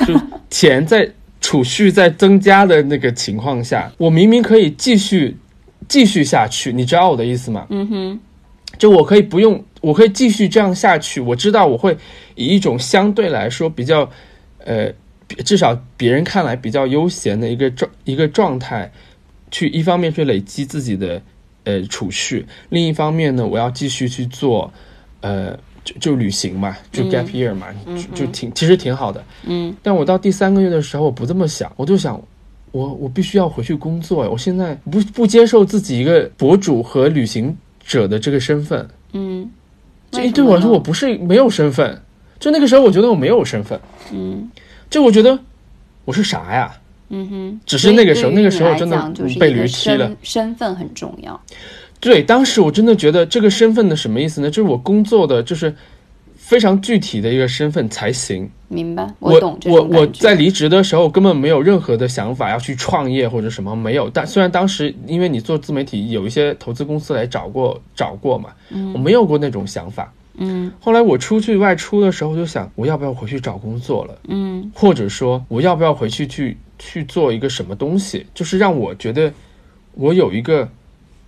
就钱在储蓄在增加的那个情况下，我明明可以继续继续下去，你知道我的意思吗？嗯哼，就我可以不用，我可以继续这样下去。我知道我会以一种相对来说比较，呃，至少别人看来比较悠闲的一个状一个状态，去一方面去累积自己的。呃，储蓄。另一方面呢，我要继续去做，呃，就就旅行嘛，就 gap year 嘛，就就挺其实挺好的。嗯。但我到第三个月的时候，我不这么想，我就想，我我必须要回去工作。我现在不不接受自己一个博主和旅行者的这个身份。嗯。这对我来说，我不是没有身份。就那个时候，我觉得我没有身份。嗯。就我觉得我是啥呀？嗯哼，只是那个时候，那个时候真的被驴踢了。身份很重要。对，当时我真的觉得这个身份的什么意思呢？就是我工作的就是非常具体的一个身份才行。明白，我懂。我我在离职的时候根本没有任何的想法要去创业或者什么没有。但虽然当时因为你做自媒体，有一些投资公司来找过找过嘛，我没有过那种想法。嗯。后来我出去外出的时候，就想我要不要回去找工作了？嗯。或者说我要不要回去去？去做一个什么东西，就是让我觉得我有一个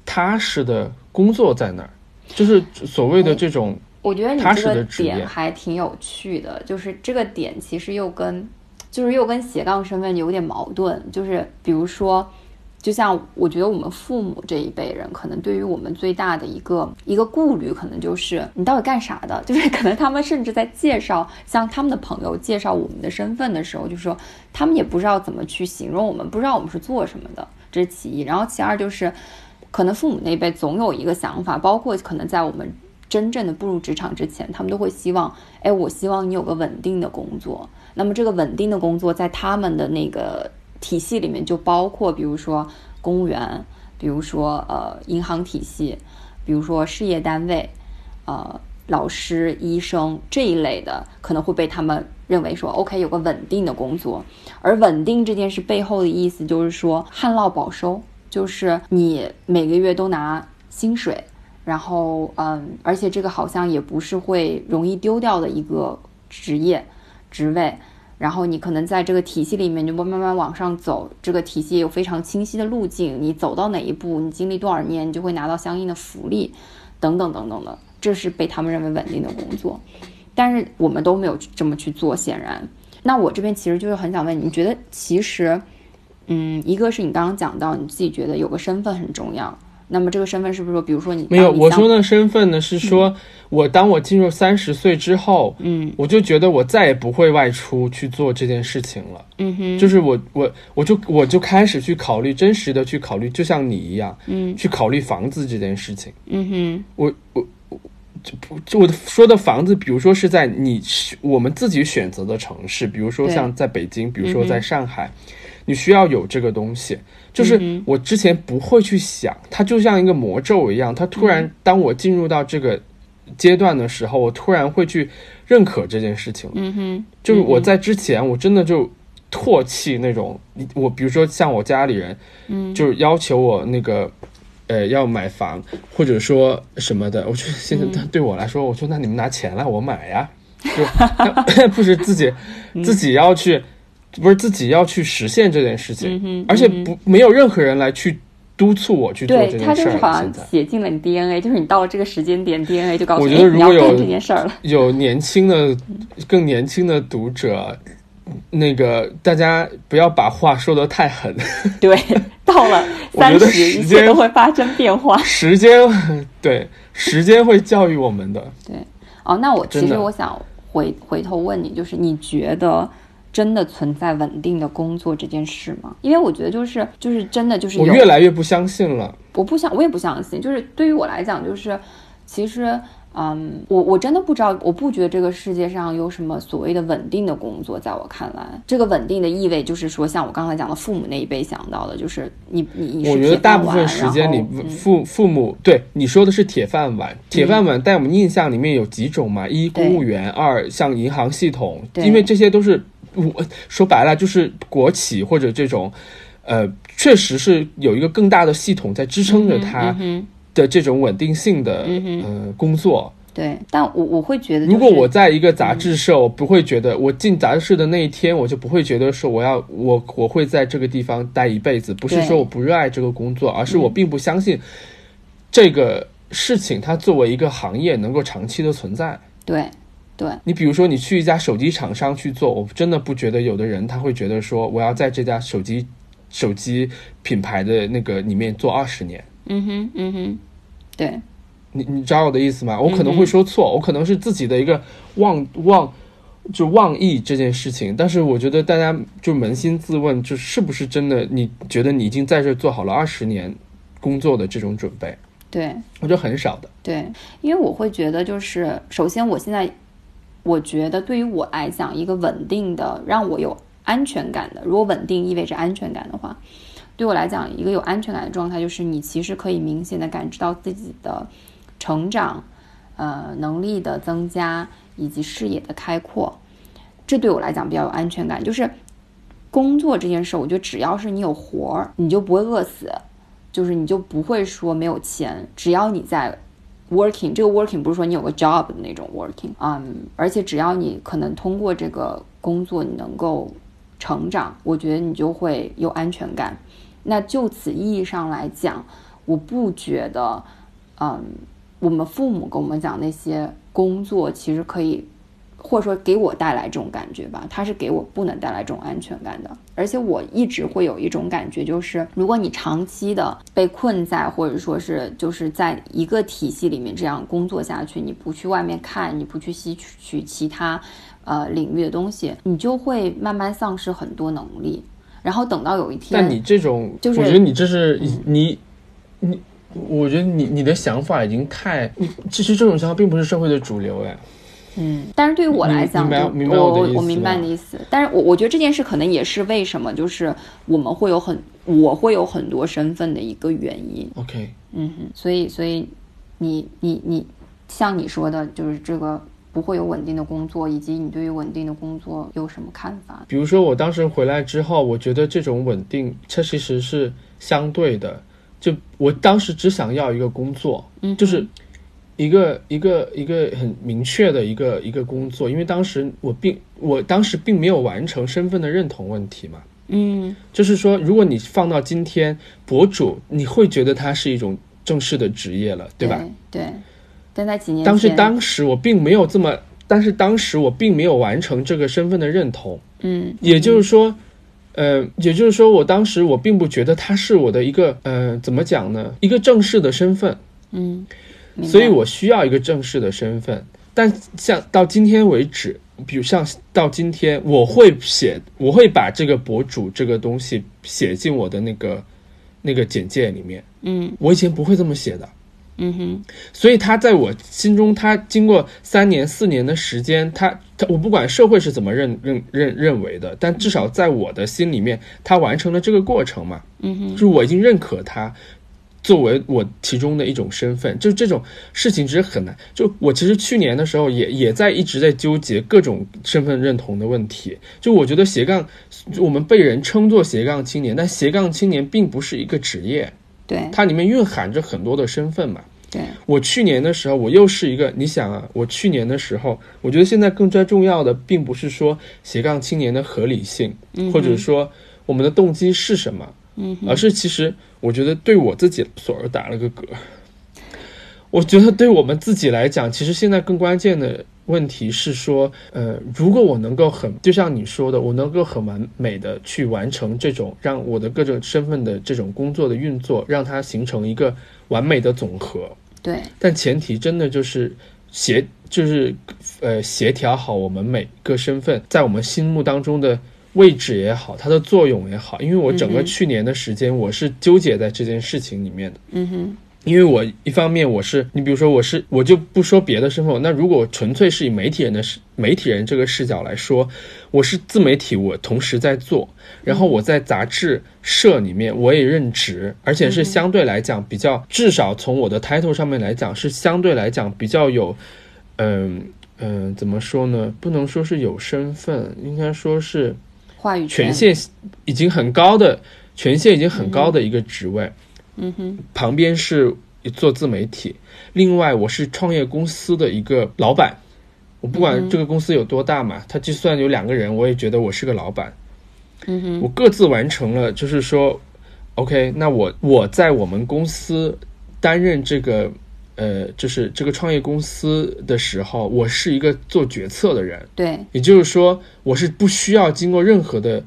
踏实的工作在那儿，就是所谓的这种。我觉得你这个点还挺有趣的，就是这个点其实又跟就是又跟斜杠身份有点矛盾，就是比如说。就像我觉得我们父母这一辈人，可能对于我们最大的一个一个顾虑，可能就是你到底干啥的？就是可能他们甚至在介绍像他们的朋友介绍我们的身份的时候，就说他们也不知道怎么去形容我们，不知道我们是做什么的，这是其一。然后其二就是，可能父母那辈总有一个想法，包括可能在我们真正的步入职场之前，他们都会希望，哎，我希望你有个稳定的工作。那么这个稳定的工作，在他们的那个。体系里面就包括，比如说公务员，比如说呃银行体系，比如说事业单位，呃老师、医生这一类的，可能会被他们认为说，OK 有个稳定的工作。而稳定这件事背后的意思就是说，旱涝保收，就是你每个月都拿薪水，然后嗯，而且这个好像也不是会容易丢掉的一个职业职位。然后你可能在这个体系里面就慢慢慢往上走，这个体系有非常清晰的路径，你走到哪一步，你经历多少年，你就会拿到相应的福利，等等等等的，这是被他们认为稳定的工作。但是我们都没有这么去做，显然。那我这边其实就是很想问你，你觉得其实，嗯，一个是你刚刚讲到你自己觉得有个身份很重要。那么这个身份是不是说，比如说你没有？我说的身份呢，是说我当我进入三十岁之后，嗯，我就觉得我再也不会外出去做这件事情了。嗯哼，就是我我我就我就开始去考虑真实的去考虑，就像你一样，嗯，去考虑房子这件事情。嗯哼，我我我就就我说的房子，比如说是在你我们自己选择的城市，比如说像在北京，比如说在上海，你需要有这个东西。就是我之前不会去想，它就像一个魔咒一样。它突然，当我进入到这个阶段的时候，我突然会去认可这件事情了。嗯哼，就是我在之前，我真的就唾弃那种我，比如说像我家里人，嗯，就是要求我那个呃要买房或者说什么的。我觉得现在对我来说，我说那你们拿钱来，我买呀，就 不是自己自己要去。不是自己要去实现这件事情，而且不没有任何人来去督促我去做这件事儿。对他就是好像写进了你 DNA，就是你到了这个时间点，DNA 就告诉你你要干这件事儿了。有年轻的、更年轻的读者，那个大家不要把话说的太狠。对，到了 三十，一切都会发生变化。时间 对时间会教育我们的。对哦，那我其实我想回回头问你，就是你觉得？真的存在稳定的工作这件事吗？因为我觉得就是就是真的就是我越来越不相信了。我不相，我也不相信。就是对于我来讲，就是其实，嗯，我我真的不知道，我不觉得这个世界上有什么所谓的稳定的工作。在我看来，这个稳定的意味就是说，像我刚才讲的，父母那一辈想到的，就是你你我觉得大部分时间你父父母对你说的是铁饭碗，铁饭碗在我们印象里面有几种嘛？一公务员，二像银行系统，因为这些都是。我说白了就是国企或者这种，呃，确实是有一个更大的系统在支撑着它的这种稳定性的呃工作。对，但我我会觉得，如果我在一个杂志社，我不会觉得我进杂志社的那一天，我就不会觉得说我要我我会在这个地方待一辈子。不是说我不热爱这个工作，而是我并不相信这个事情它作为一个行业能够长期的存在。对。对你，比如说你去一家手机厂商去做，我真的不觉得有的人他会觉得说我要在这家手机手机品牌的那个里面做二十年。嗯哼，嗯哼，对，你你知道我的意思吗？我可能会说错，我可能是自己的一个妄妄就妄意这件事情，但是我觉得大家就扪心自问，就是不是真的？你觉得你已经在这做好了二十年工作的这种准备？对，我觉得很少的。对，因为我会觉得就是首先我现在。我觉得对于我来讲，一个稳定的让我有安全感的，如果稳定意味着安全感的话，对我来讲，一个有安全感的状态就是你其实可以明显的感知到自己的成长，呃，能力的增加以及视野的开阔，这对我来讲比较有安全感。就是工作这件事，我觉得只要是你有活儿，你就不会饿死，就是你就不会说没有钱，只要你在。Working 这个 working 不是说你有个 job 的那种 working，啊，而且只要你可能通过这个工作你能够成长，我觉得你就会有安全感。那就此意义上来讲，我不觉得，嗯，我们父母跟我们讲那些工作其实可以。或者说给我带来这种感觉吧，它是给我不能带来这种安全感的。而且我一直会有一种感觉，就是如果你长期的被困在，或者说是就是在一个体系里面这样工作下去，你不去外面看，你不去吸取其他呃领域的东西，你就会慢慢丧失很多能力。然后等到有一天，但你这种，就是我觉得你这是你你，我觉得你你的想法已经太，其实这种想法并不是社会的主流哎。嗯，但是对于我来讲，我我我明白你的意思。但是我我觉得这件事可能也是为什么，就是我们会有很我会有很多身份的一个原因。OK，嗯哼，所以所以你你你像你说的，就是这个不会有稳定的工作，以及你对于稳定的工作有什么看法？比如说我当时回来之后，我觉得这种稳定，它其实是相对的。就我当时只想要一个工作，嗯，就是。一个一个一个很明确的一个一个工作，因为当时我并我当时并没有完成身份的认同问题嘛。嗯就是说，如果你放到今天，博主你会觉得它是一种正式的职业了，对吧？？对。但在几年当时前当时我并没有这么，但是当时我并没有完成这个身份的认同，嗯，也就是说，呃，也就是说，我当时我并不觉得他是我的一个呃，怎么讲呢？一个正式的身份，嗯，所以我需要一个正式的身份。但像到今天为止，比如像到今天，我会写，我会把这个博主这个东西写进我的那个那个简介里面。嗯。我以前不会这么写的，嗯哼。所以他在我心中，他经过三年、四年的时间，他他我不管社会是怎么认认认认为的，但至少在我的心里面，他完成了这个过程嘛，嗯哼。就是我已经认可他作为我其中的一种身份，就这种事情其实很难。就我其实去年的时候也也在一直在纠结各种身份认同的问题。就我觉得斜杠，我们被人称作斜杠青年，但斜杠青年并不是一个职业，对它里面蕴含着很多的身份嘛。对我去年的时候，我又是一个，你想啊，我去年的时候，我觉得现在更加重要的，并不是说斜杠青年的合理性，嗯或者说我们的动机是什么，嗯而是其实我觉得对我自己所而打了个嗝。我觉得对我们自己来讲，其实现在更关键的问题是说，呃，如果我能够很，就像你说的，我能够很完美的去完成这种让我的各种身份的这种工作的运作，让它形成一个完美的总和。对但前提真的就是协，就是呃协调好我们每个身份在我们心目当中的位置也好，它的作用也好。因为我整个去年的时间，我是纠结在这件事情里面的。嗯哼因为我一方面我是你比如说我是我就不说别的身份，那如果纯粹是以媒体人的视媒体人这个视角来说，我是自媒体，我同时在做，然后我在杂志社里面我也任职，而且是相对来讲比较，至少从我的 title 上面来讲是相对来讲比较有，嗯嗯，怎么说呢？不能说是有身份，应该说是话语权限已经很高的，权限已经很高的一个职位。嗯哼旁边是做自媒体，另外我是创业公司的一个老板。我不管这个公司有多大嘛，他就算有两个人，我也觉得我是个老板。嗯哼我各自完成了，就是说，OK，那我我在我们公司担任这个呃，就是这个创业公司的时候，我是一个做决策的人，对。也就是说，我是不需要经过任何的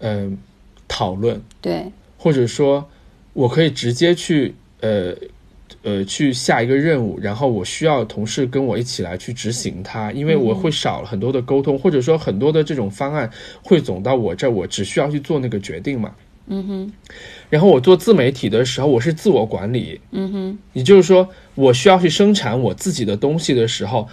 嗯、呃讨论，对。或者说我可以直接去呃呃去下一个任务，然后我需要同事跟我一起来去执行它，因为我会少了很多的沟通，或者说很多的这种方案汇总到我这儿，我只需要去做那个决定嘛。嗯哼然后我做自媒体的时候，我是自我管理，嗯哼。也就是说，我需要去生产我自己的东西的时候，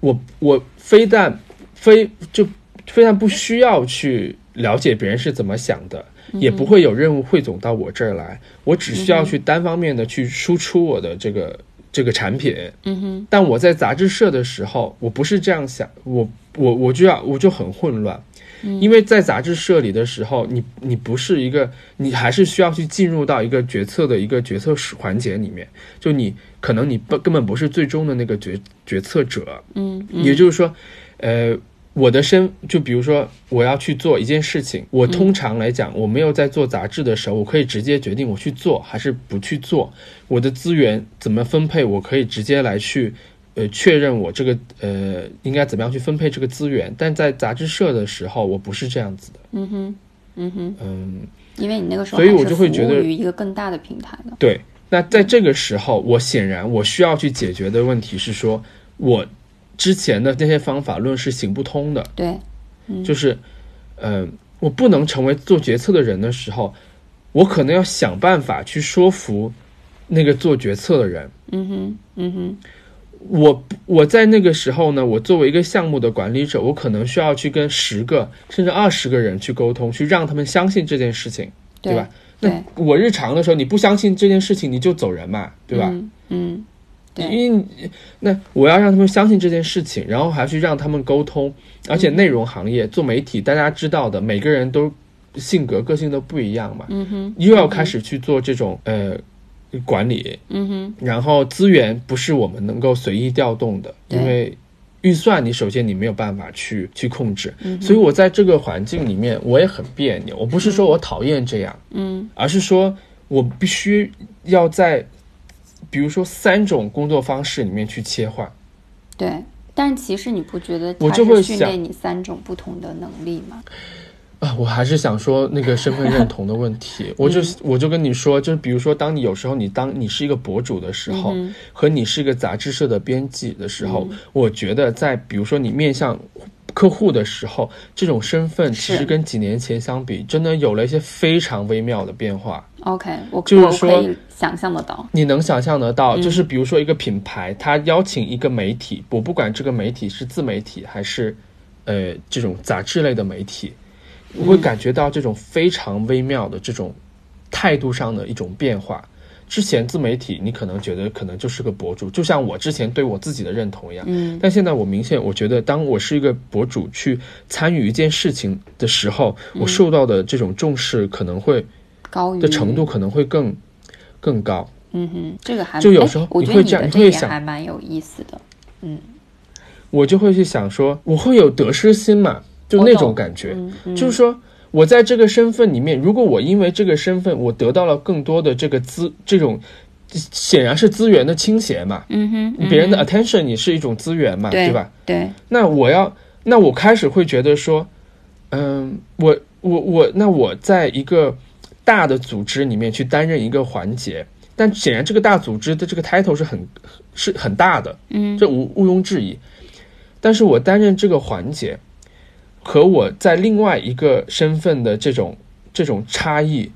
我我非但非就非但不需要去了解别人是怎么想的，也不会有任务汇总到我这儿来，我只需要去单方面的去输出我的这个这个产品。嗯哼。但我在杂志社的时候，我不是这样想，我我我就要我就很混乱，因为在杂志社里的时候，你你不是一个，你还是需要去进入到一个决策的一个决策环节里面，就你可能你不根本不是最终的那个决决策者，嗯也就是说，呃。我的身，就比如说我要去做一件事情，我通常来讲，我没有在做杂志的时候，我可以直接决定我去做还是不去做。我的资源怎么分配，我可以直接来去，呃，确认我这个呃应该怎么样去分配这个资源。但在杂志社的时候，我不是这样子的。嗯哼嗯哼，嗯，因为你那个时候所以我就会觉得务于一个更大的平台的。对。那在这个时候，我显然我需要去解决的问题是说，我之前的那些方法论是行不通的。对嗯就是，呃，我不能成为做决策的人的时候，我可能要想办法去说服那个做决策的人。嗯哼嗯哼我我在那个时候呢，我作为一个项目的管理者，我可能需要去跟十个甚至二十个人去沟通，去让他们相信这件事情，对吧？对那我日常的时候，你不相信这件事情，你就走人嘛，对吧？嗯嗯对因为那我要让他们相信这件事情，然后还去让他们沟通，而且内容行业做媒体，大家知道的，每个人都性格个性都不一样嘛，嗯哼又要开始去做这种呃管理，嗯哼，然后资源不是我们能够随意调动的，因为预算你首先你没有办法去去控制，嗯所以我在这个环境里面我也很别扭。我不是说我讨厌这样，嗯而是说我必须要在比如说三种工作方式里面去切换。对。但是其实你不觉得我就会想训练你三种不同的能力吗？啊，我还是想说那个身份认同的问题。我就我就跟你说，就是比如说，当你有时候你当你是一个博主的时候，嗯和你是一个杂志社的编辑的时候，我觉得在比如说你面向客户的时候，这种身份其实跟几年前相比，真的有了一些非常微妙的变化。OK，我我就是说想象得到。你能想象得到，就是比如说一个品牌，它邀请一个媒体，我不管这个媒体是自媒体还是呃这种杂志类的媒体，我会感觉到这种非常微妙的这种态度上的一种变化。之前自媒体，你可能觉得可能就是个博主，就像我之前对我自己的认同一样。嗯但现在我明显，我觉得当我是一个博主去参与一件事情的时候，我受到的这种重视可能会高的程度可能会更更高。嗯哼，这个还就有时候你你会这样你会想还蛮有意思的。嗯我就会去想说，我会有得失心嘛，就那种感觉，就是说我在这个身份里面，如果我因为这个身份，我得到了更多的这个资，这种显然是资源的倾斜嘛，嗯哼，别人的嗯 attention 也是一种资源嘛，对对吧？对，那我要，那我开始会觉得说，嗯，我我我，那我在一个大的组织里面去担任一个环节，但显然这个大组织的这个 title 是很是很大的，嗯这毋毋庸置疑。但是我担任这个环节，和我在另外一个身份的这种这种差异，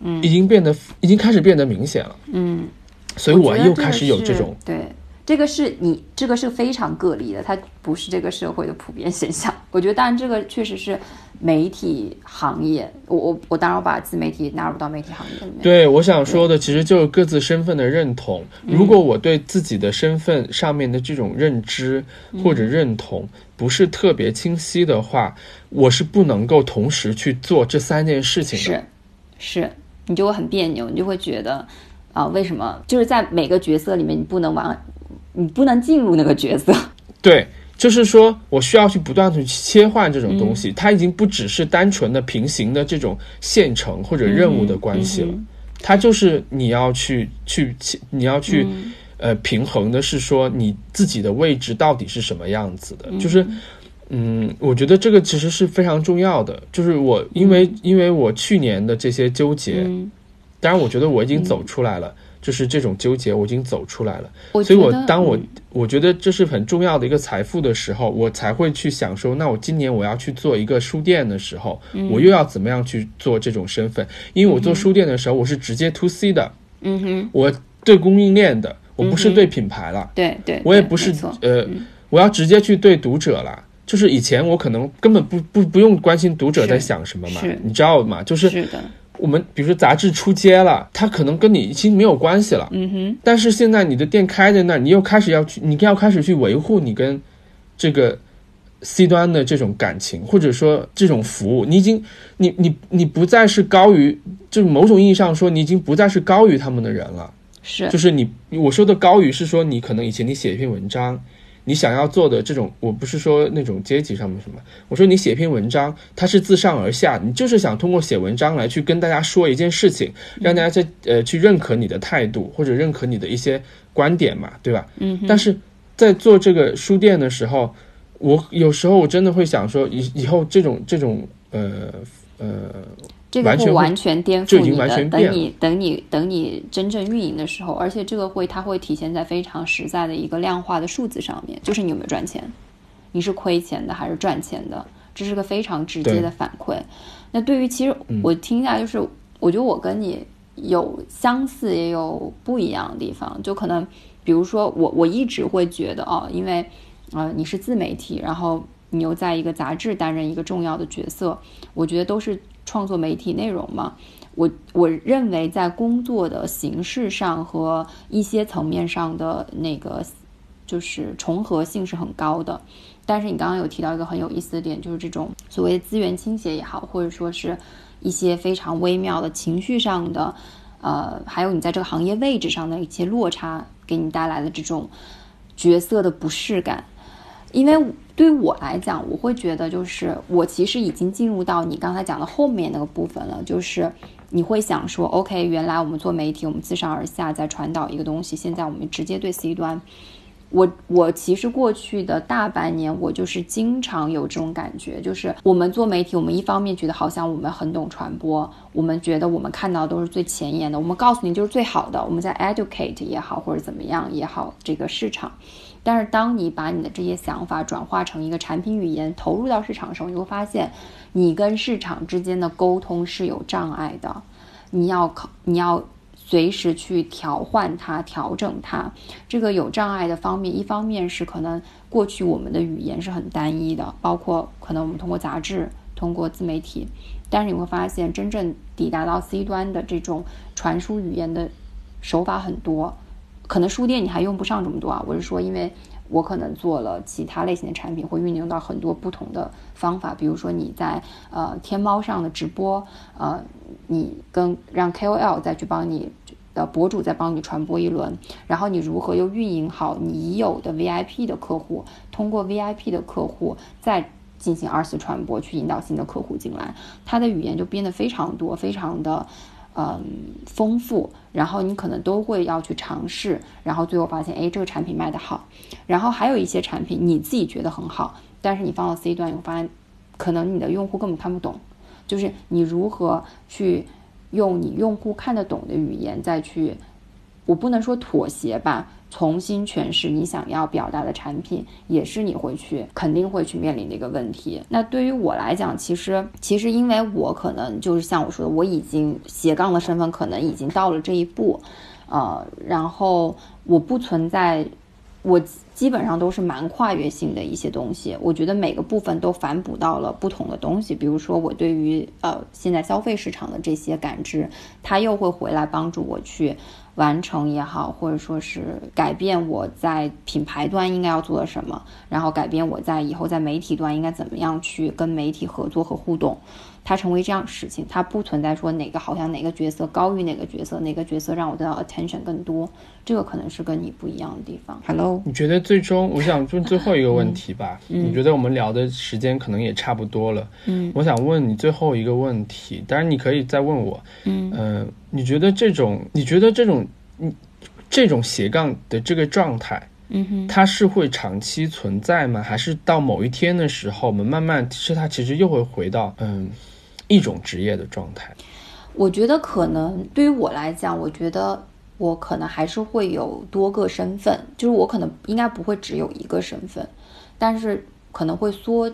嗯。已经变得已经开始变得明显了，嗯，所以我又开始有这是种对。这个是你，这个是非常个例的，它不是这个社会的普遍现象。我觉得，当然这个确实是媒体行业，我我我当然我把自媒体纳入到媒体行业里面。对，我想说的其实就是各自身份的认同。嗯如果我对自己的身份上面的这种认知嗯或者认同不是特别清晰的话，我是不能够同时去做这三件事情的。是，是，你就会很别扭，你就会觉得啊、为什么就是在每个角色里面，你不能往，你不能进入那个角色。对，就是说我需要去不断的去切换这种东西，嗯它已经不只是单纯的平行的这种线程或者任务的关系了，嗯它就是你要去去你要去、嗯呃平衡的是说你自己的位置到底是什么样子的，就是。嗯，我觉得这个其实是非常重要的。就是我因为、因为我去年的这些纠结，嗯，当然我觉得我已经走出来了，就是这种纠结我已经走出来了。我所以我当我、嗯。我觉得这是很重要的一个财富的时候，我才会去想说，那我今年我要去做一个书店的时候，我又要怎么样去做这种身份？因为我做书店的时候，我是直接 to C 的，嗯哼，我对供应链的，我不是对品牌了，对对，对我也不是呃，我要直接去对读者了。就是以前我可能根本不不不用关心读者在想什么嘛，你知道吗？就是是的，我们比如说杂志出街了，它可能跟你已经没有关系了。嗯哼，但是现在你的店开在那儿，你又开始要去，你要开始去维护你跟这个 C 端的这种感情，或者说这种服务，你已经你你你不再是高于，就某种意义上说，你已经不再是高于他们的人了。是就是你我说的高于是说，你可能以前你写一篇文章。你想要做的这种，我不是说那种阶级上面什么，我说你写一篇文章，它是自上而下，你就是想通过写文章来去跟大家说一件事情，让大家在呃去认可你的态度或者认可你的一些观点嘛，对吧？嗯，但是在做这个书店的时候，我有时候我真的会想说，以以后这种这种呃呃，这个完全会会完全颠覆你的。等你等你等你真正运营的时候，而且这个会它会体现在非常实在的一个量化的数字上面，就是你有没有赚钱，你是亏钱的还是赚钱的，这是个非常直接的反馈。那对于其实我听下来就是，我觉得我跟你有相似也有不一样的地方，就可能比如说我我一直会觉得哦，因为呃你是自媒体，然后你又在一个杂志担任一个重要的角色，我觉得都是创作媒体内容嘛。我我认为在工作的形式上和一些层面上的那个就是重合性是很高的。但是你刚刚有提到一个很有意思的点，就是这种所谓的资源倾斜也好，或者说是一些非常微妙的情绪上的呃，还有你在这个行业位置上的一些落差，给你带来的这种角色的不适感。因为对我来讲，我会觉得就是我其实已经进入到你刚才讲的后面那个部分了，就是你会想说，OK，原来我们做媒体，我们自上而下在传导一个东西，现在我们直接对 C 端。我我其实过去的大半年，我就是经常有这种感觉，就是我们做媒体，我们一方面觉得好像我们很懂传播，我们觉得我们看到都是最前沿的，我们告诉你就是最好的，我们在 educate 也好或者怎么样也好，这个市场。但是当你把你的这些想法转化成一个产品语言，投入到市场的时候，你会发现，你跟市场之间的沟通是有障碍的，你要考，你要。随时去调换它、调整它，这个有障碍的方面，一方面是可能过去我们的语言是很单一的，包括可能我们通过杂志、通过自媒体，但是你会发现，真正抵达到 C 端的这种传输语言的手法很多，可能书店你还用不上这么多啊。我是说，因为我可能做了其他类型的产品，会运用到很多不同的方法，比如说你在呃天猫上的直播，呃。你跟让 KOL 再去帮你的博主再帮你传播一轮，然后你如何又运营好你已有的 VIP 的客户，通过 VIP 的客户再进行二次传播，去引导新的客户进来，它的语言就变得非常多，非常的嗯丰富，然后你可能都会要去尝试，然后最后发现，哎，这个产品卖得好，然后还有一些产品你自己觉得很好，但是你放到 C 端，你会发现，可能你的用户根本看不懂。就是你如何去用你用户看得懂的语言再去，我不能说妥协吧，重新诠释你想要表达的产品，也是你会去肯定会去面临的一个问题。那对于我来讲，其实其实因为我可能就是像我说的，我已经斜杠的身份可能已经到了这一步，呃，然后我不存在。我基本上都是蛮跨越性的一些东西，我觉得每个部分都反哺到了不同的东西。比如说，我对于呃现在消费市场的这些感知，它又会回来帮助我去完成也好，或者说是改变我在品牌端应该要做的什么，然后改变我在以后在媒体端应该怎么样去跟媒体合作和互动。它成为这样事情，它不存在说哪个好像哪个角色高于哪个角色，哪个角色让我得到 attention 更多，这个可能是跟你不一样的地方。Hello，你觉得最终我想问最后一个问题吧？你觉得我们聊的时间可能也差不多了。嗯，我想问你最后一个问题，当然你可以再问我。嗯，呃，你觉得这种你觉得这种嗯这种斜杠的这个状态，嗯哼，它是会长期存在吗？还是到某一天的时候，我们慢慢其实它其实又会回到嗯。一种职业的状态，我觉得可能对于我来讲，我觉得我可能还是会有多个身份，就是我可能应该不会只有一个身份，但是可能会缩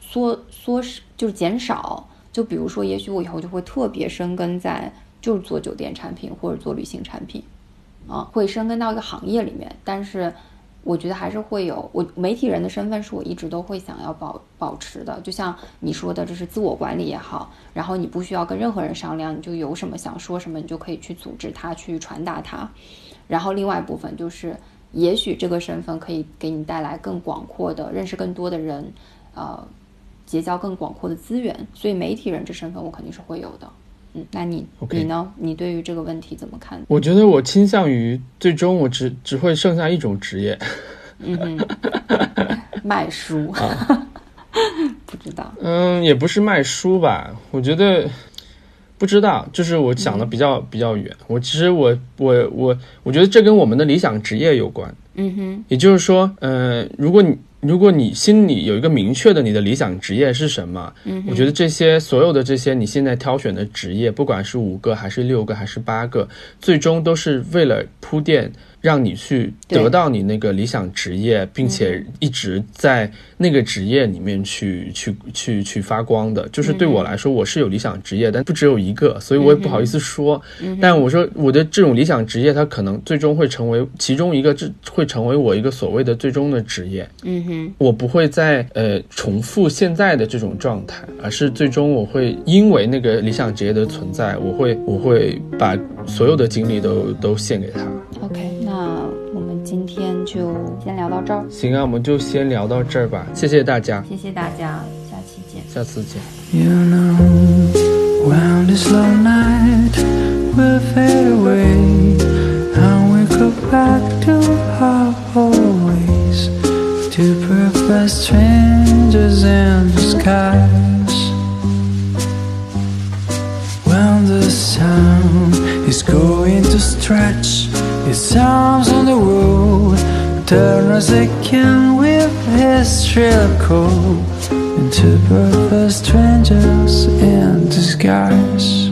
缩缩就是减少。就比如说，也许我以后就会特别深耕在就是做酒店产品或者做旅行产品，啊，会深耕到一个行业里面，但是。我觉得还是会有我媒体人的身份是我一直都会想要保保持的，就像你说的，这是自我管理也好，然后你不需要跟任何人商量，你就有什么想说什么，你就可以去组织它，去传达它。然后另外一部分就是，也许这个身份可以给你带来更广阔的认识，更多的人，呃，结交更广阔的资源。所以媒体人这身份我肯定是会有的。嗯，那你你呢？你对于这个问题怎么看？我觉得我倾向于最终我只只会剩下一种职业，嗯，卖书啊，不知道，嗯，也不是卖书吧？我觉得不知道，就是我想的比较比较远。我其实我我我我觉得这跟我们的理想职业有关。嗯哼，也就是说，呃，如果你。如果你心里有一个明确的你的理想职业是什么，嗯，我觉得这些所有的这些你现在挑选的职业，不管是五个还是六个还是八个，最终都是为了铺垫。让你去得到你那个理想职业，并且一直在那个职业里面去去去去发光的，就是对我来说，我是有理想职业，但不只有一个，所以我也不好意思说。但我说我的这种理想职业，它可能最终会成为其中一个，这会成为我一个所谓的最终的职业。嗯哼，我不会再呃重复现在的这种状态，而是最终我会因为那个理想职业的存在，我会我会把所有的精力都都献给他。OK。那我们今天就先聊到这儿。行啊，我们就先聊到这儿吧。谢谢大家，谢谢大家，下期见，下次见。You know, when this long night will fade away And we go back to our ways To perfect strangers When the sun is going to stretch his arms on the road, turn us again with his shrill call into perfect strangers in disguise.